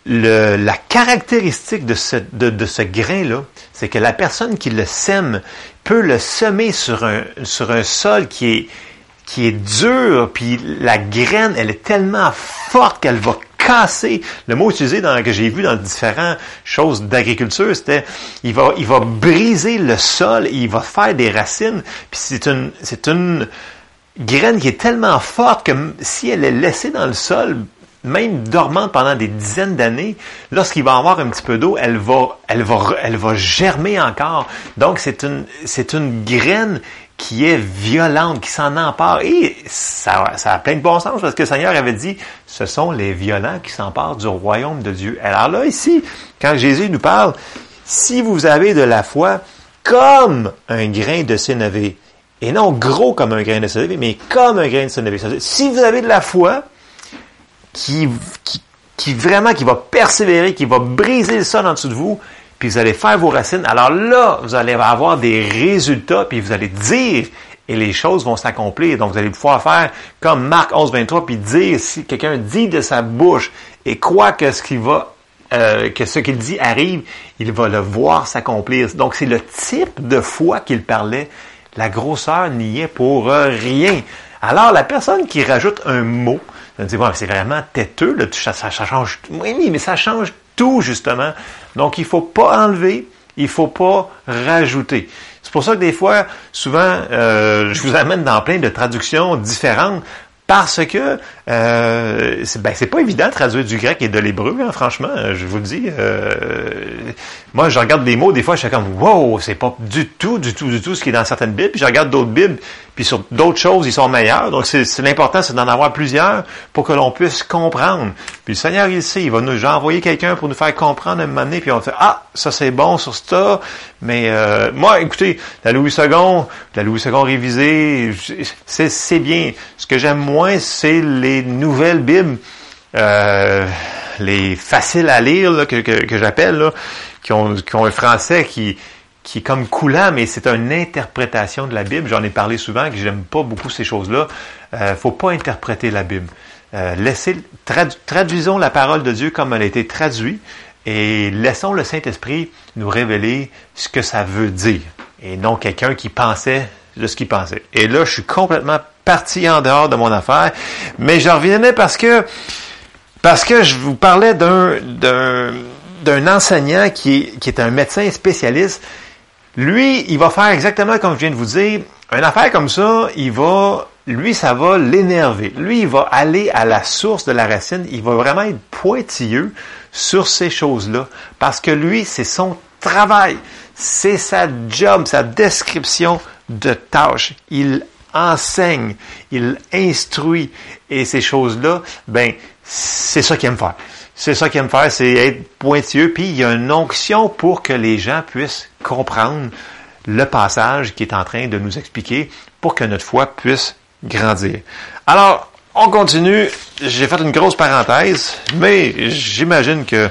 la caractéristique de ce, de, grain-là, c'est que la personne qui le sème peut le semer sur un, sur un sol qui est, qui est dur, puis la graine, elle est tellement forte qu'elle va casser. Le mot utilisé dans, que j'ai vu dans différentes choses d'agriculture, c'était il va, il va briser le sol, il va faire des racines, puis c'est une, c'est une graine qui est tellement forte que si elle est laissée dans le sol même dormante pendant des dizaines d'années, lorsqu'il va avoir un petit peu d'eau, elle va, elle va, elle va germer encore. Donc, c'est une, c'est une graine qui est violente, qui s'en empare. Et ça, ça a plein de bon sens parce que le Seigneur avait dit, ce sont les violents qui s'emparent du royaume de Dieu. Alors là, ici, quand Jésus nous parle, si vous avez de la foi comme un grain de sénévé, et non gros comme un grain de sénévé, mais comme un grain de sénévé. Si vous avez de la foi, qui, qui, vraiment, qui va persévérer, qui va briser le sol en dessous de vous, puis vous allez faire vos racines. Alors là, vous allez avoir des résultats, puis vous allez dire, et les choses vont s'accomplir. Donc, vous allez pouvoir faire comme Marc 11, 23, puis dire, si quelqu'un dit de sa bouche et croit que ce qu'il va euh, que ce qu'il dit arrive, il va le voir s'accomplir. Donc, c'est le type de foi qu'il parlait. La grosseur n'y est pour rien. Alors, la personne qui rajoute un mot, c'est vraiment têteux, là, ça, ça, change. Oui, mais ça change tout, justement. Donc, il faut pas enlever, il faut pas rajouter. C'est pour ça que des fois, souvent, euh, je vous amène dans plein de traductions différentes parce que euh, c'est ben, pas évident de traduire du grec et de l'hébreu, hein, franchement, je vous le dis. Euh, moi, je regarde des mots, des fois, je suis comme Wow, c'est pas du tout, du tout, du tout ce qui est dans certaines Bibles. Puis je regarde d'autres Bibles, puis sur d'autres choses, ils sont meilleurs. Donc, c'est l'important, c'est d'en avoir plusieurs pour que l'on puisse comprendre. Puis le Seigneur, il sait, il va nous envoyer quelqu'un pour nous faire comprendre un moment donné, puis on fait Ah, ça c'est bon sur ça. Mais euh, moi, écoutez, la Louis II, la Louis II révisée, c'est bien. Ce que j'aime moins, c'est les nouvelles Bibles. Euh, les faciles à lire que, j'appelle, qui ont, un français qui, est comme coulant, mais c'est une interprétation de la Bible. J'en ai parlé souvent, que j'aime pas beaucoup ces choses-là. Euh, faut pas interpréter la Bible. Euh, traduisons la parole de Dieu comme elle a été traduite et laissons le Saint-Esprit nous révéler ce que ça veut dire et non quelqu'un qui pensait de ce qu'il pensait. Et là, je suis complètement parti en dehors de mon affaire, mais je revenais parce que parce que je vous parlais d'un d'un enseignant qui qui est un médecin spécialiste lui, il va faire exactement comme je viens de vous dire. Une affaire comme ça, il va, lui, ça va l'énerver. Lui, il va aller à la source de la racine. Il va vraiment être pointilleux sur ces choses-là. Parce que lui, c'est son travail. C'est sa job, sa description de tâche. Il enseigne, il instruit. Et ces choses-là, ben, c'est ça qu'il aime faire. C'est ça qu'il aime faire, c'est être pointilleux, puis il y a une onction pour que les gens puissent comprendre le passage qui est en train de nous expliquer pour que notre foi puisse grandir. Alors, on continue. J'ai fait une grosse parenthèse, mais j'imagine que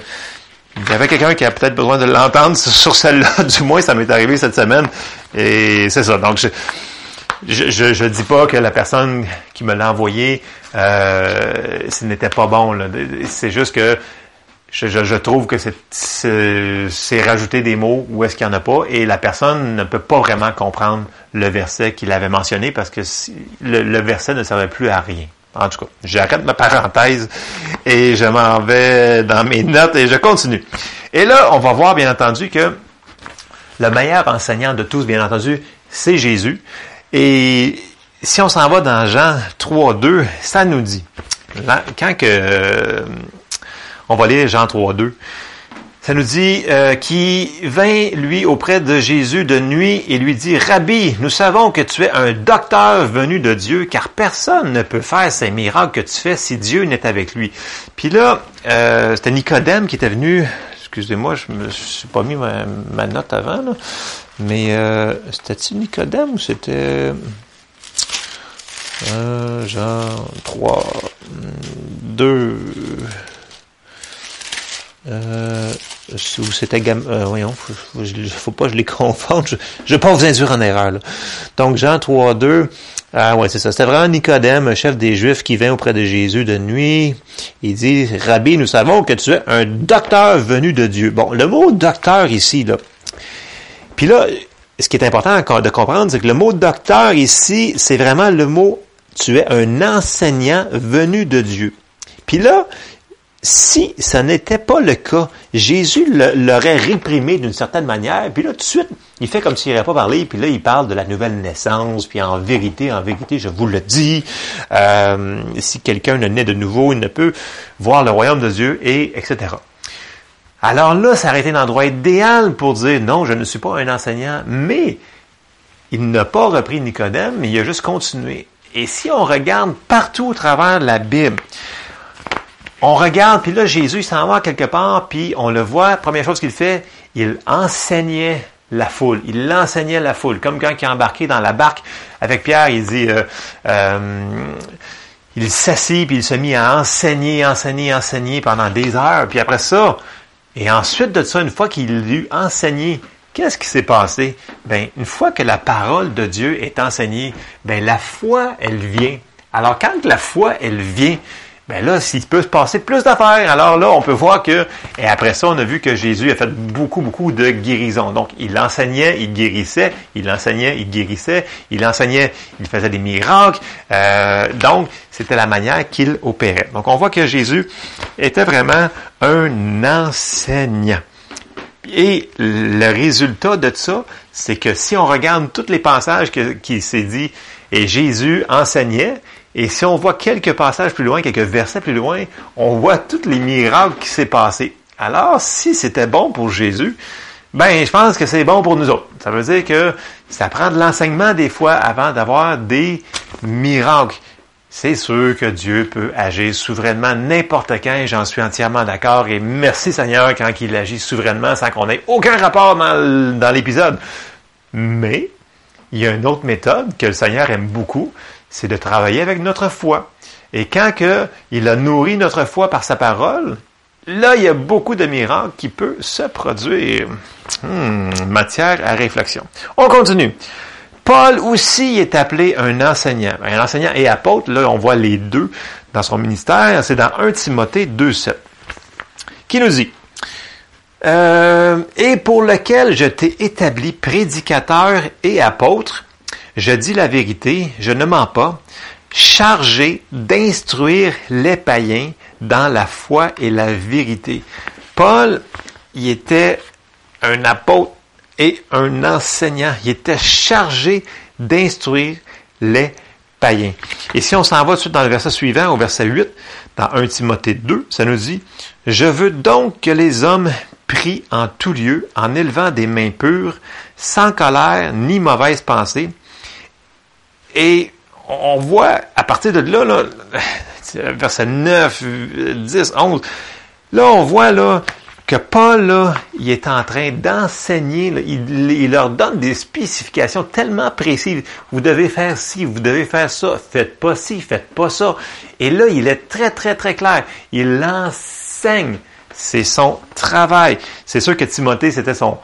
il y avait quelqu'un qui a peut-être besoin de l'entendre sur celle-là. Du moins, ça m'est arrivé cette semaine. Et c'est ça. Donc, je, je, dis pas que la personne qui me l'a envoyé, euh, ce n'était pas bon. C'est juste que je, je, trouve que c'est rajouter des mots où est-ce qu'il n'y en a pas et la personne ne peut pas vraiment comprendre le verset qu'il avait mentionné parce que le, verset ne servait plus à rien. En tout cas, j'arrête ma parenthèse et je m'en vais dans mes notes et je continue. Et là, on va voir bien entendu que le meilleur enseignant de tous, bien entendu, c'est Jésus. Et si on s'en va dans Jean 3, 2, ça nous dit, quand que, euh, on va lire Jean 3, 2, ça nous dit euh, qui vint lui auprès de Jésus de nuit et lui dit Rabbi, nous savons que tu es un docteur venu de Dieu, car personne ne peut faire ces miracles que tu fais si Dieu n'est avec lui. Puis là, euh, c'était Nicodème qui était venu excusez-moi, je me suis pas mis ma, note avant, là. mais euh, c'était-tu Nicodème ou c'était Jean 3, 2, euh, ou c'était Gam... Euh, voyons, faut, faut, pas que je les confonde, je, je vais pas vous induire en erreur. Donc Jean 3, 2, ah ouais, c'est ça. C'était vraiment Nicodème, chef des Juifs, qui vient auprès de Jésus de nuit. Il dit, Rabbi, nous savons que tu es un docteur venu de Dieu. Bon, le mot docteur ici, là. Puis là, ce qui est important de comprendre, c'est que le mot docteur ici, c'est vraiment le mot tu es un enseignant venu de Dieu. Puis là, si ce n'était pas le cas, Jésus l'aurait réprimé d'une certaine manière, puis là, tout de suite, il fait comme s'il n'aurait pas parlé, puis là, il parle de la nouvelle naissance, puis en vérité, en vérité, je vous le dis, euh, si quelqu'un ne naît de nouveau, il ne peut voir le royaume de Dieu, et etc. Alors là, ça aurait été l'endroit idéal pour dire, non, je ne suis pas un enseignant, mais il n'a pas repris Nicodème, il a juste continué. Et si on regarde partout au travers de la Bible, on regarde, puis là, Jésus, il s'en va quelque part, puis on le voit, première chose qu'il fait, il enseignait la foule. Il enseignait la foule. Comme quand il est embarqué dans la barque avec Pierre, il dit, euh, euh, il s'assit, puis il se mit à enseigner, enseigner, enseigner pendant des heures. Puis après ça, et ensuite de ça, une fois qu'il eut enseigné, qu'est-ce qui s'est passé? Ben, une fois que la parole de Dieu est enseignée, ben, la foi, elle vient. Alors, quand la foi, elle vient, ben là, s'il peut se passer plus d'affaires, alors là, on peut voir que, et après ça, on a vu que Jésus a fait beaucoup, beaucoup de guérisons. Donc, il enseignait, il guérissait, il enseignait, il guérissait, il enseignait, il faisait des miracles. Euh, donc, c'était la manière qu'il opérait. Donc, on voit que Jésus était vraiment un enseignant. Et le résultat de ça, c'est que si on regarde tous les passages qui s'est dit, et Jésus enseignait, et si on voit quelques passages plus loin, quelques versets plus loin, on voit tous les miracles qui s'est passé. Alors, si c'était bon pour Jésus, ben, je pense que c'est bon pour nous autres. Ça veut dire que ça prend de l'enseignement des fois avant d'avoir des miracles. C'est sûr que Dieu peut agir souverainement n'importe quand, j'en suis entièrement d'accord, et merci Seigneur quand il agit souverainement sans qu'on ait aucun rapport dans, dans l'épisode. Mais, il y a une autre méthode que le Seigneur aime beaucoup, c'est de travailler avec notre foi. Et quand que il a nourri notre foi par sa parole, là, il y a beaucoup de miracles qui peuvent se produire. Hmm, matière à réflexion. On continue. Paul aussi est appelé un enseignant. Un enseignant et apôtre, là, on voit les deux dans son ministère. C'est dans 1 Timothée 2.7. Qui nous dit, euh, et pour lequel je t'ai établi prédicateur et apôtre, je dis la vérité, je ne mens pas, chargé d'instruire les païens dans la foi et la vérité. Paul, il était un apôtre et un enseignant. Il était chargé d'instruire les païens. Et si on s'en va tout de suite dans le verset suivant, au verset 8, dans 1 Timothée 2, ça nous dit, Je veux donc que les hommes prient en tout lieu, en élevant des mains pures, sans colère ni mauvaise pensée, et on voit à partir de là, là verset 9, 10, 11, là on voit là que Paul, là, il est en train d'enseigner, il, il, leur donne des spécifications tellement précises. Vous devez faire ci, vous devez faire ça, faites pas ci, faites pas ça. Et là, il est très, très, très clair. Il enseigne. C'est son travail. C'est sûr que Timothée, c'était son,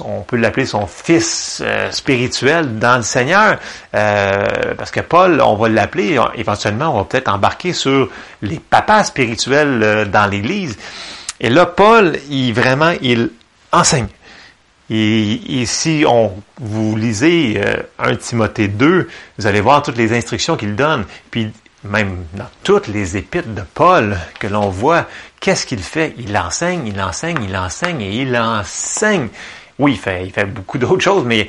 on peut l'appeler son fils euh, spirituel dans le Seigneur, euh, parce que Paul, on va l'appeler, éventuellement, on va peut-être embarquer sur les papas spirituels euh, dans l'Église. Et là, Paul, il vraiment, il enseigne. Et, si on, vous lisez 1 Timothée 2, vous allez voir toutes les instructions qu'il donne. Puis même dans toutes les épîtres de Paul que l'on voit, qu'est-ce qu'il fait? Il enseigne, il enseigne, il enseigne et il enseigne. Oui, il fait, beaucoup d'autres choses, mais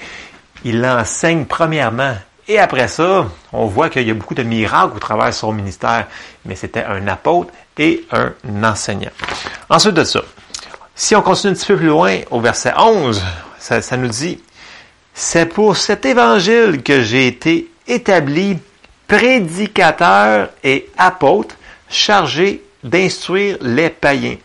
il enseigne premièrement. Et après ça, on voit qu'il y a beaucoup de miracles au travers de son ministère. Mais c'était un apôtre et un enseignant. Ensuite de ça, si on continue un petit peu plus loin au verset 11, ça, ça nous dit, c'est pour cet évangile que j'ai été établi prédicateur et apôtre chargé d'instruire les païens.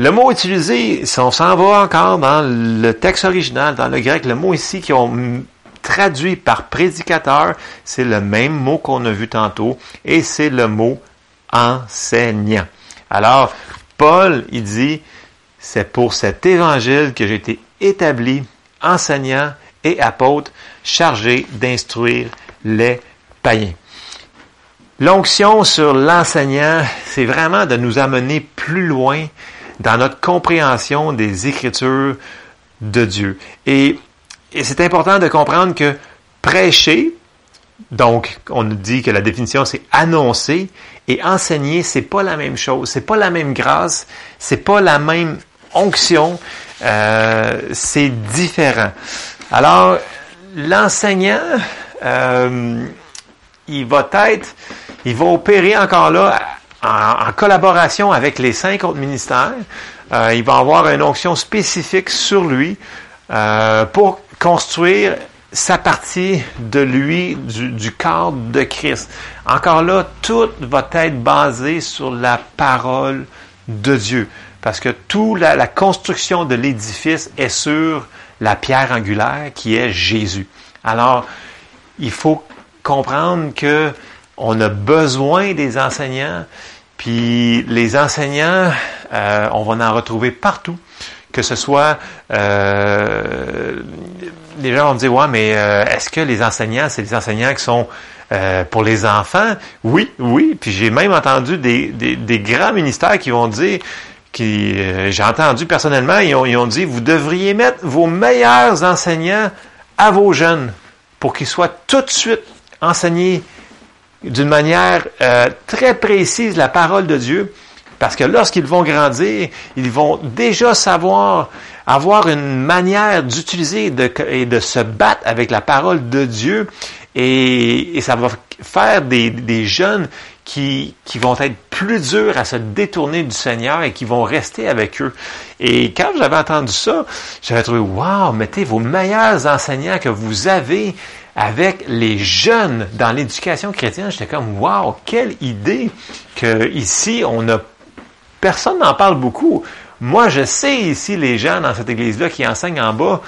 Le mot utilisé, si on s'en va encore dans le texte original, dans le grec, le mot ici qui ont traduit par prédicateur, c'est le même mot qu'on a vu tantôt, et c'est le mot enseignant. Alors, Paul, il dit, c'est pour cet évangile que j'ai été établi enseignant et apôtre chargé d'instruire les païens. L'onction sur l'enseignant, c'est vraiment de nous amener plus loin dans notre compréhension des Écritures de Dieu. Et, c'est important de comprendre que prêcher, donc on nous dit que la définition c'est annoncer et enseigner, c'est pas la même chose, c'est pas la même grâce, c'est pas la même onction, euh, c'est différent. Alors l'enseignant, euh, il va être, il va opérer encore là en, collaboration avec les cinq autres ministères. Euh, il va avoir une onction spécifique sur lui euh, pour construire sa partie de lui, du, du corps de Christ. Encore là, tout va être basé sur la parole de Dieu. Parce que toute la, la construction de l'édifice est sur la pierre angulaire qui est Jésus. Alors, il faut comprendre que on a besoin des enseignants, puis les enseignants, euh, on va en retrouver partout. Que ce soit, euh, les gens vont me dire, ouais, mais euh, est-ce que les enseignants, c'est des enseignants qui sont pour les enfants? Oui, oui. Puis j'ai même entendu des, des, des, grands ministères qui vont dire, qui j'ai entendu personnellement, ils ont, ils ont dit, vous devriez mettre vos meilleurs enseignants à vos jeunes pour qu'ils soient tout de suite enseignés d'une manière euh, très précise la parole de Dieu, parce que lorsqu'ils vont grandir, ils vont déjà savoir avoir une manière d'utiliser et de se battre avec la parole de Dieu, et, ça va faire des, des jeunes qui, qui, vont être plus durs à se détourner du Seigneur et qui vont rester avec eux. Et quand j'avais entendu ça, j'avais trouvé, wow, mettez vos meilleurs enseignants que vous avez avec les jeunes dans l'éducation chrétienne, j'étais comme wow, quelle idée que ici on a personne n'en parle beaucoup. Moi, je sais ici les gens dans cette église-là qui enseignent en bas,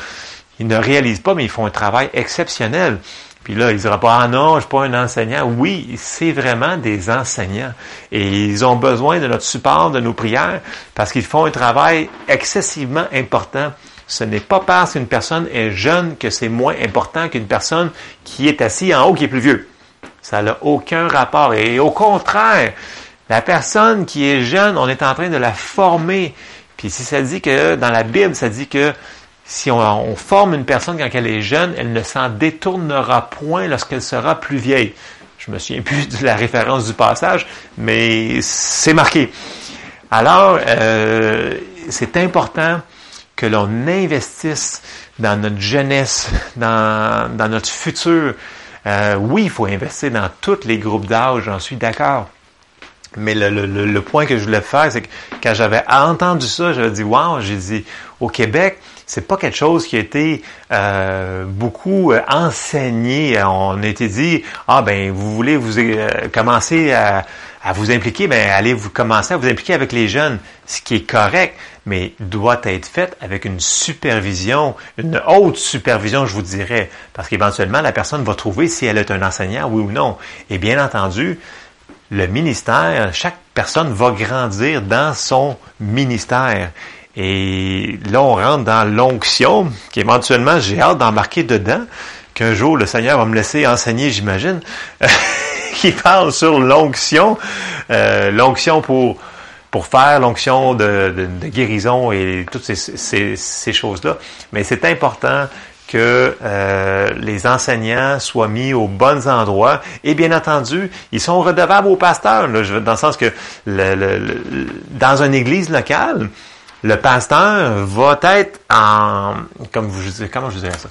ils ne réalisent pas, mais ils font un travail exceptionnel. Puis là, ils diront pas, ah non, je suis pas un enseignant. Oui, c'est vraiment des enseignants. Et ils ont besoin de notre support, de nos prières, parce qu'ils font un travail excessivement important ce n'est pas parce qu'une personne est jeune que c'est moins important qu'une personne qui est assise en haut qui est plus vieux. Ça n'a aucun rapport. Et au contraire, la personne qui est jeune, on est en train de la former. Puis si ça dit que dans la Bible, ça dit que si on, forme une personne quand elle est jeune, elle ne s'en détournera point lorsqu'elle sera plus vieille. Je me souviens plus de la référence du passage, mais c'est marqué. Alors, euh, c'est important que l'on investisse dans notre jeunesse, dans, dans notre futur. Euh, oui, il faut investir dans tous les groupes d'âge, j'en suis d'accord. Mais le, le, le, point que je voulais faire, c'est que quand j'avais entendu ça, j'avais dit wow, j'ai dit au Québec, c'est pas quelque chose qui a été euh, beaucoup euh, enseigné. On a été dit ah ben vous voulez vous euh, commencer à, vous impliquer, ben allez vous commencer à vous impliquer avec les jeunes, ce qui est correct mais doit être faite avec une supervision, une haute supervision, je vous dirais, parce qu'éventuellement, la personne va trouver si elle est un enseignant, oui ou non. Et bien entendu, le ministère, chaque personne va grandir dans son ministère. Et là, on rentre dans l'onction, qu'éventuellement, j'ai hâte d'embarquer dedans, qu'un jour, le Seigneur va me laisser enseigner, j'imagine, qui parle sur l'onction, euh, l'onction pour pour faire l'onction de, de, guérison et toutes ces, ces, ces choses-là. Mais c'est important que euh, les enseignants soient mis aux bons endroits. Et bien entendu, ils sont redevables aux pasteurs, là, dans le sens que le, le, dans une église locale, le pasteur va être en... Comment je dirais ça?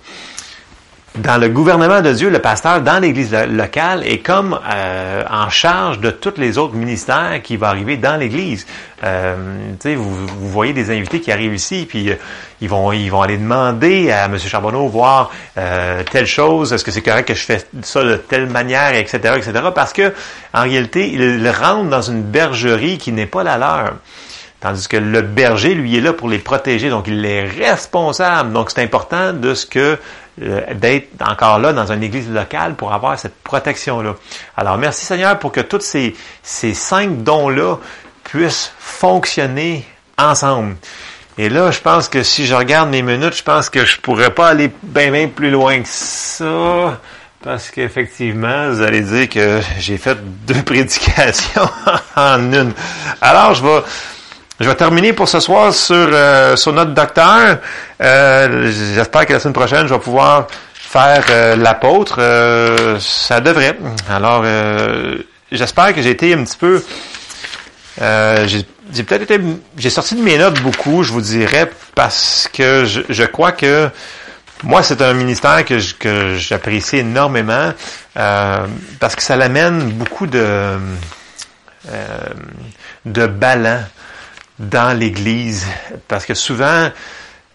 dans le gouvernement de Dieu, le pasteur dans l'Église locale est comme euh, en charge de tous les autres ministères qui vont arriver dans l'Église. Euh, vous, voyez des invités qui arrivent ici, puis euh, ils vont ils vont aller demander à M. Charbonneau voir telle chose, est-ce que c'est correct que je fais ça de telle manière, etc., etc. Parce que en réalité, ils rentrent dans une bergerie qui n'est pas la leur. Tandis que le berger, lui, est là pour les protéger, donc il est responsable. Donc c'est important de ce que euh, d'être encore là dans une église locale pour avoir cette protection-là. Alors merci Seigneur pour que tous ces, ces cinq dons-là puissent fonctionner ensemble. Et là, je pense que si je regarde mes minutes, je pense que je pourrais pas aller bien, bien plus loin que ça. Parce qu'effectivement, vous allez dire que j'ai fait deux prédications en une. Alors, je vais, je vais terminer pour ce soir sur, euh, notre docteur. Euh, J'espère que la semaine prochaine, je vais pouvoir faire euh, l'apôtre. Ça devrait. Alors, j'espère que j'ai été un petit peu... j'ai peut-être été... J'ai sorti de mes notes beaucoup, je vous dirais, parce que je, crois que moi, c'est un ministère que, j'apprécie énormément parce que ça l'amène beaucoup de, de ballon dans l'Église, parce que souvent,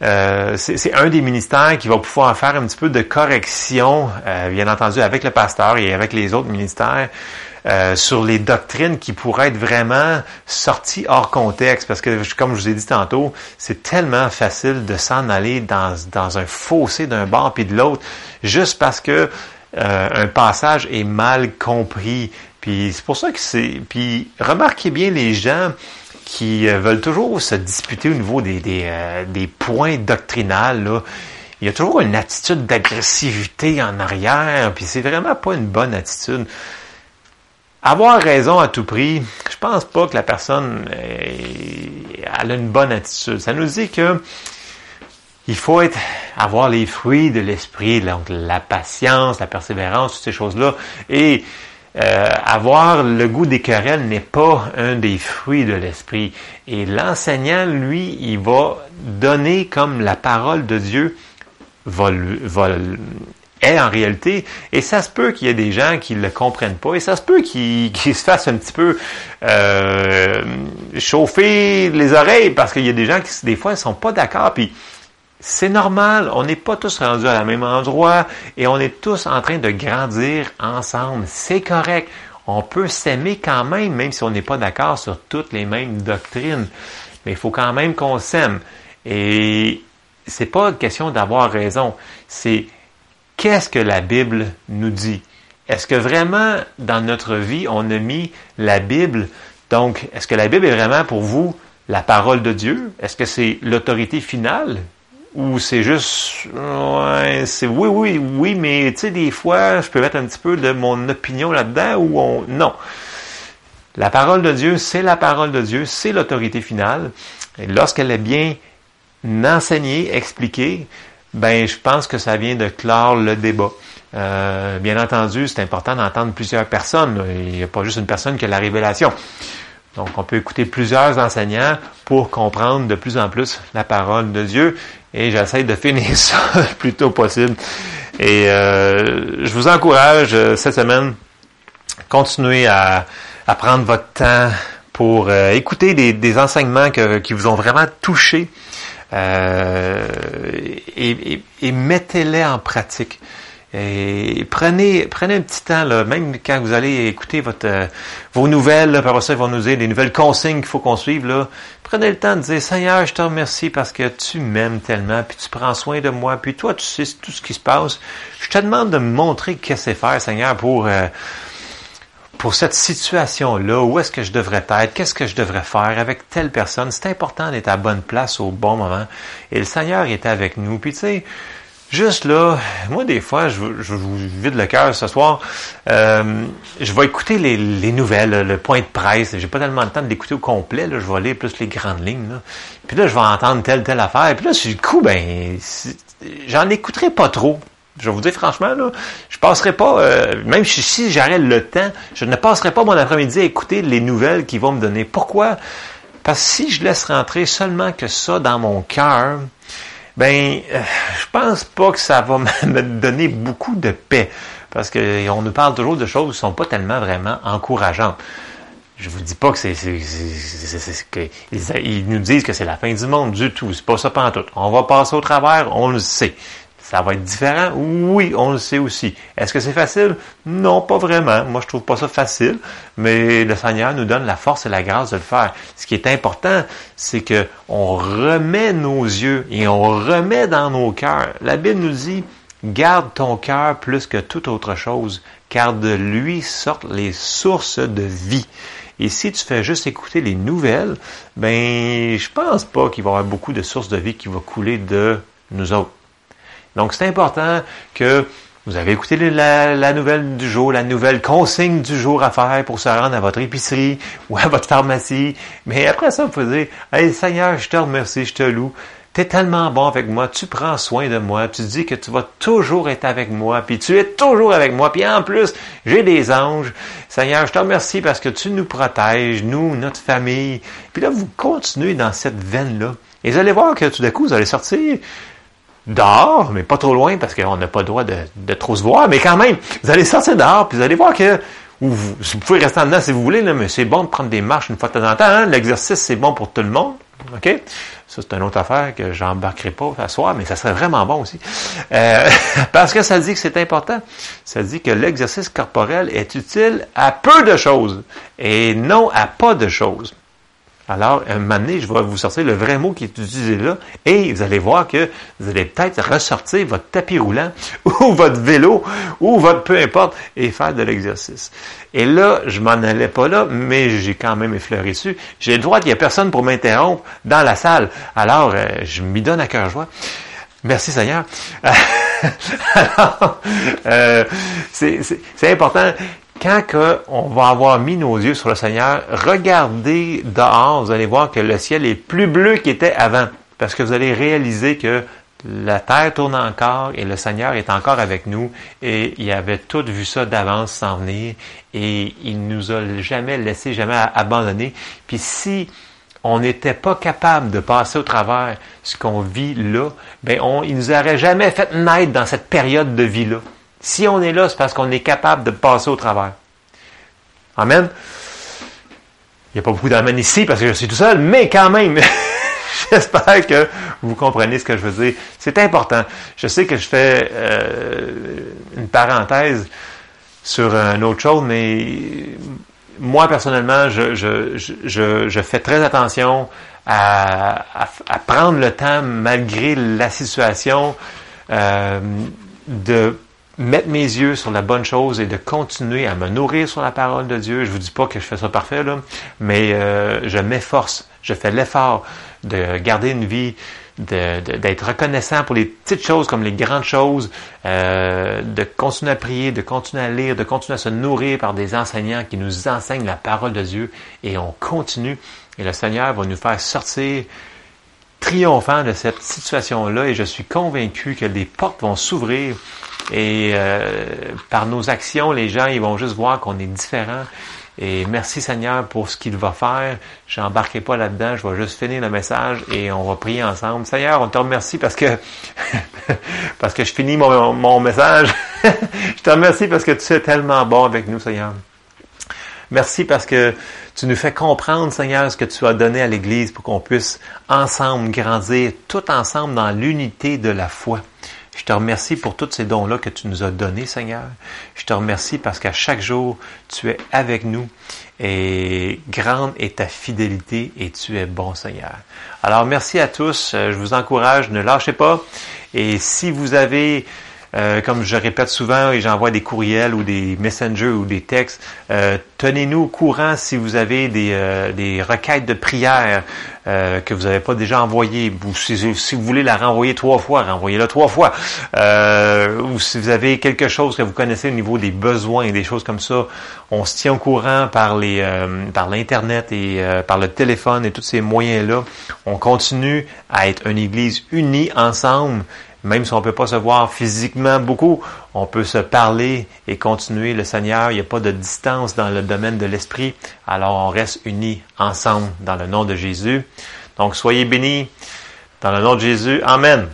euh, c'est un des ministères qui va pouvoir faire un petit peu de correction, euh, bien entendu, avec le pasteur et avec les autres ministères, euh, sur les doctrines qui pourraient être vraiment sorties hors contexte. Parce que, comme je vous ai dit tantôt, c'est tellement facile de s'en aller dans, dans un fossé d'un bord puis de l'autre, juste parce que un passage est mal compris. Puis c'est pour ça que c'est... Puis remarquez bien les gens qui euh, veulent toujours se disputer au niveau des, des, euh, des points doctrinales. Il y a toujours une attitude d'agressivité en arrière, puis c'est vraiment pas une bonne attitude. Avoir raison à tout prix, je pense pas que la personne euh, a une bonne attitude. Ça nous dit que il faut être, avoir les fruits de l'esprit, donc la patience, la persévérance, toutes ces choses-là. Et euh, avoir le goût des querelles n'est pas un des fruits de l'esprit. Et l'enseignant, lui, il va donner comme la parole de Dieu va, va, est en réalité. Et ça se peut qu'il y ait des gens qui ne le comprennent pas. Et ça se peut qu'ils se fassent un petit peu euh, chauffer les oreilles parce qu'il y a des gens qui, des fois, ne sont pas d'accord. Puis c'est normal, on n'est pas tous rendus à la même endroit et on est tous en train de grandir ensemble. C'est correct. On peut s'aimer quand même, même si on n'est pas d'accord sur toutes les mêmes doctrines. Mais il faut quand même qu'on s'aime. Et c'est pas une question d'avoir raison. C'est qu'est-ce que la Bible nous dit? Est-ce que vraiment, dans notre vie, on a mis la Bible? Donc, est-ce que la Bible est vraiment pour vous la parole de Dieu? Est-ce que c'est l'autorité finale? Ou c'est juste ouais, c'est oui, oui, oui, mais tu sais, des fois, je peux mettre un petit peu de mon opinion là-dedans ou on. Non. La parole de Dieu, c'est la parole de Dieu, c'est l'autorité finale. Et lorsqu'elle est bien enseignée, expliquée, ben je pense que ça vient de clore le débat. Euh, bien entendu, c'est important d'entendre plusieurs personnes. Il n'y a pas juste une personne qui a la révélation. Donc, on peut écouter plusieurs enseignants pour comprendre de plus en plus la parole de Dieu. Et j'essaie de finir ça le plus tôt possible. Et euh, je vous encourage euh, cette semaine, continuez à, prendre votre temps pour euh, écouter des, enseignements qui vous ont vraiment touché et mettez-les en pratique. Et prenez, prenez un petit temps, là, même quand vous allez écouter votre, euh, vos nouvelles, là, par ça, ils vont nous dire des nouvelles consignes qu'il faut qu'on suive. Là. Prenez le temps de dire, Seigneur, je te remercie parce que tu m'aimes tellement, puis tu prends soin de moi, puis toi, tu sais tout ce qui se passe. Je te demande de me montrer qu'est-ce que c'est faire, Seigneur, pour, euh, pour cette situation-là, où est-ce que je devrais être, qu'est-ce que je devrais faire avec telle personne? C'est important d'être à bonne place au bon moment. Et le Seigneur est avec nous. Puis tu sais, Juste là, moi des fois, je, je vous vide le cœur ce soir. Euh, je vais écouter les, les, nouvelles, le point de presse. J'ai pas tellement le temps de l'écouter au complet. Là, je vais lire plus les grandes lignes. Là. Puis là, je vais entendre telle telle affaire. Puis là, du coup, ben, j'en écouterai pas trop. Je vais vous dire franchement, là, je passerai pas, euh, même si, j'arrête le temps, je ne passerai pas mon après-midi à écouter les nouvelles qui vont me donner. Pourquoi? Parce que si je laisse rentrer seulement que ça dans mon cœur, ben, euh, je pense pas que ça va me donner beaucoup de paix. Parce qu'on nous parle toujours de choses qui sont pas tellement vraiment encourageantes. Je vous dis pas que c'est, ils nous disent que c'est la fin du monde du tout. C'est pas ça tout. On va passer au travers, on le sait. Ça va être différent? Oui, on le sait aussi. Est-ce que c'est facile? Non, pas vraiment. Moi, je trouve pas ça facile, mais le Seigneur nous donne la force et la grâce de le faire. Ce qui est important, c'est que on remet nos yeux et on remet dans nos cœurs. La Bible nous dit, garde ton cœur plus que toute autre chose, car de lui sortent les sources de vie. Et si tu fais juste écouter les nouvelles, ben, je pense pas qu'il va y avoir beaucoup de sources de vie qui vont couler de nous autres. Donc, c'est important que vous avez écouté la, nouvelle du jour, la nouvelle consigne du jour à faire pour se rendre à votre épicerie ou à votre pharmacie. Mais après ça, vous pouvez dire, Hey Seigneur, je te remercie, je te loue. Tu es tellement bon avec moi, tu prends soin de moi, tu dis que tu vas toujours être avec moi, puis tu es toujours avec moi, puis en plus, j'ai des anges. Seigneur, je te remercie parce que tu nous protèges, nous, notre famille. Puis là, vous continuez dans cette veine-là. Et vous allez voir que tout d'un coup, vous allez sortir dehors, mais pas trop loin parce qu'on n'a pas le droit de, de, trop se voir, mais quand même, vous allez sortir dehors, puis vous allez voir que ou vous, vous pouvez rester en dedans si vous voulez, mais c'est bon de prendre des marches une fois de temps en temps. Hein? L'exercice, c'est bon pour tout le monde. OK? Ça, c'est une autre affaire que j'embarquerai pas à soir, mais ça serait vraiment bon aussi. Euh, parce que ça dit que c'est important. Ça dit que l'exercice corporel est utile à peu de choses et non à pas de choses. Alors, un je vais vous sortir le vrai mot qui est utilisé là, et vous allez voir que vous allez peut-être ressortir votre tapis roulant, ou votre vélo, ou votre peu importe, et faire de l'exercice. Et là, je m'en allais pas là, mais j'ai quand même effleuré dessus. J'ai le droit qu'il n'y a personne pour m'interrompre dans la salle. Alors, euh, je m'y donne à cœur joie. Merci Seigneur. Alors, euh, c'est important quand on va avoir mis nos yeux sur le Seigneur, regardez dehors, vous allez voir que le ciel est plus bleu qu'il était avant. Parce que vous allez réaliser que la terre tourne encore et le Seigneur est encore avec nous et il avait tout vu ça d'avance s'en venir et il nous a jamais laissé, jamais abandonné. Puis si on n'était pas capable de passer au travers ce qu'on vit là, ben on, il nous aurait jamais fait naître dans cette période de vie là. Si on est là, c'est parce qu'on est capable de passer au travers. Amen. Il n'y a pas beaucoup d'amen ici parce que je suis tout seul, mais quand même, j'espère que vous comprenez ce que je veux dire. C'est important. Je sais que je fais euh, une parenthèse sur un autre chose, mais moi, personnellement, je, fais très attention à, à, prendre le temps, malgré la situation, euh, de mettre mes yeux sur la bonne chose et de continuer à me nourrir sur la parole de Dieu. Je vous dis pas que je fais ça parfait, là, mais euh, je m'efforce, je fais l'effort de garder une vie, d'être reconnaissant pour les petites choses comme les grandes choses, euh, de continuer à prier, de continuer à lire, de continuer à se nourrir par des enseignants qui nous enseignent la parole de Dieu et on continue et le Seigneur va nous faire sortir triomphant de cette situation-là et je suis convaincu que des portes vont s'ouvrir et euh, par nos actions, les gens, ils vont juste voir qu'on est différent. Et merci Seigneur pour ce qu'il va faire. Je n'embarquerai pas là-dedans. Je vais juste finir le message et on va prier ensemble. Seigneur, on te remercie parce que parce que je finis mon, mon message. je te remercie parce que tu es tellement bon avec nous, Seigneur. Merci parce que tu nous fais comprendre, Seigneur, ce que tu as donné à l'Église pour qu'on puisse ensemble grandir, tout ensemble dans l'unité de la foi. Je te remercie pour tous ces dons-là que tu nous as donnés, Seigneur. Je te remercie parce qu'à chaque jour, tu es avec nous et grande est ta fidélité et tu es bon, Seigneur. Alors, merci à tous. Je vous encourage, ne lâchez pas. Et si vous avez euh, comme je répète souvent et j'envoie des courriels ou des messengers ou des textes, euh, tenez-nous au courant si vous avez des, euh, des requêtes de prière que vous n'avez pas déjà envoyées, ou si, vous voulez la renvoyer trois fois, renvoyez-la trois fois, ou si vous avez quelque chose que vous connaissez au niveau des besoins et des choses comme ça, on se tient au courant par les par l'internet et par le téléphone et tous ces moyens-là. On continue à être une Église unie ensemble même si on ne peut pas se voir physiquement beaucoup, on peut se parler et continuer le Seigneur. Il n'y a pas de distance dans le domaine de l'esprit. Alors on reste unis ensemble dans le nom de Jésus. Donc soyez bénis dans le nom de Jésus. Amen.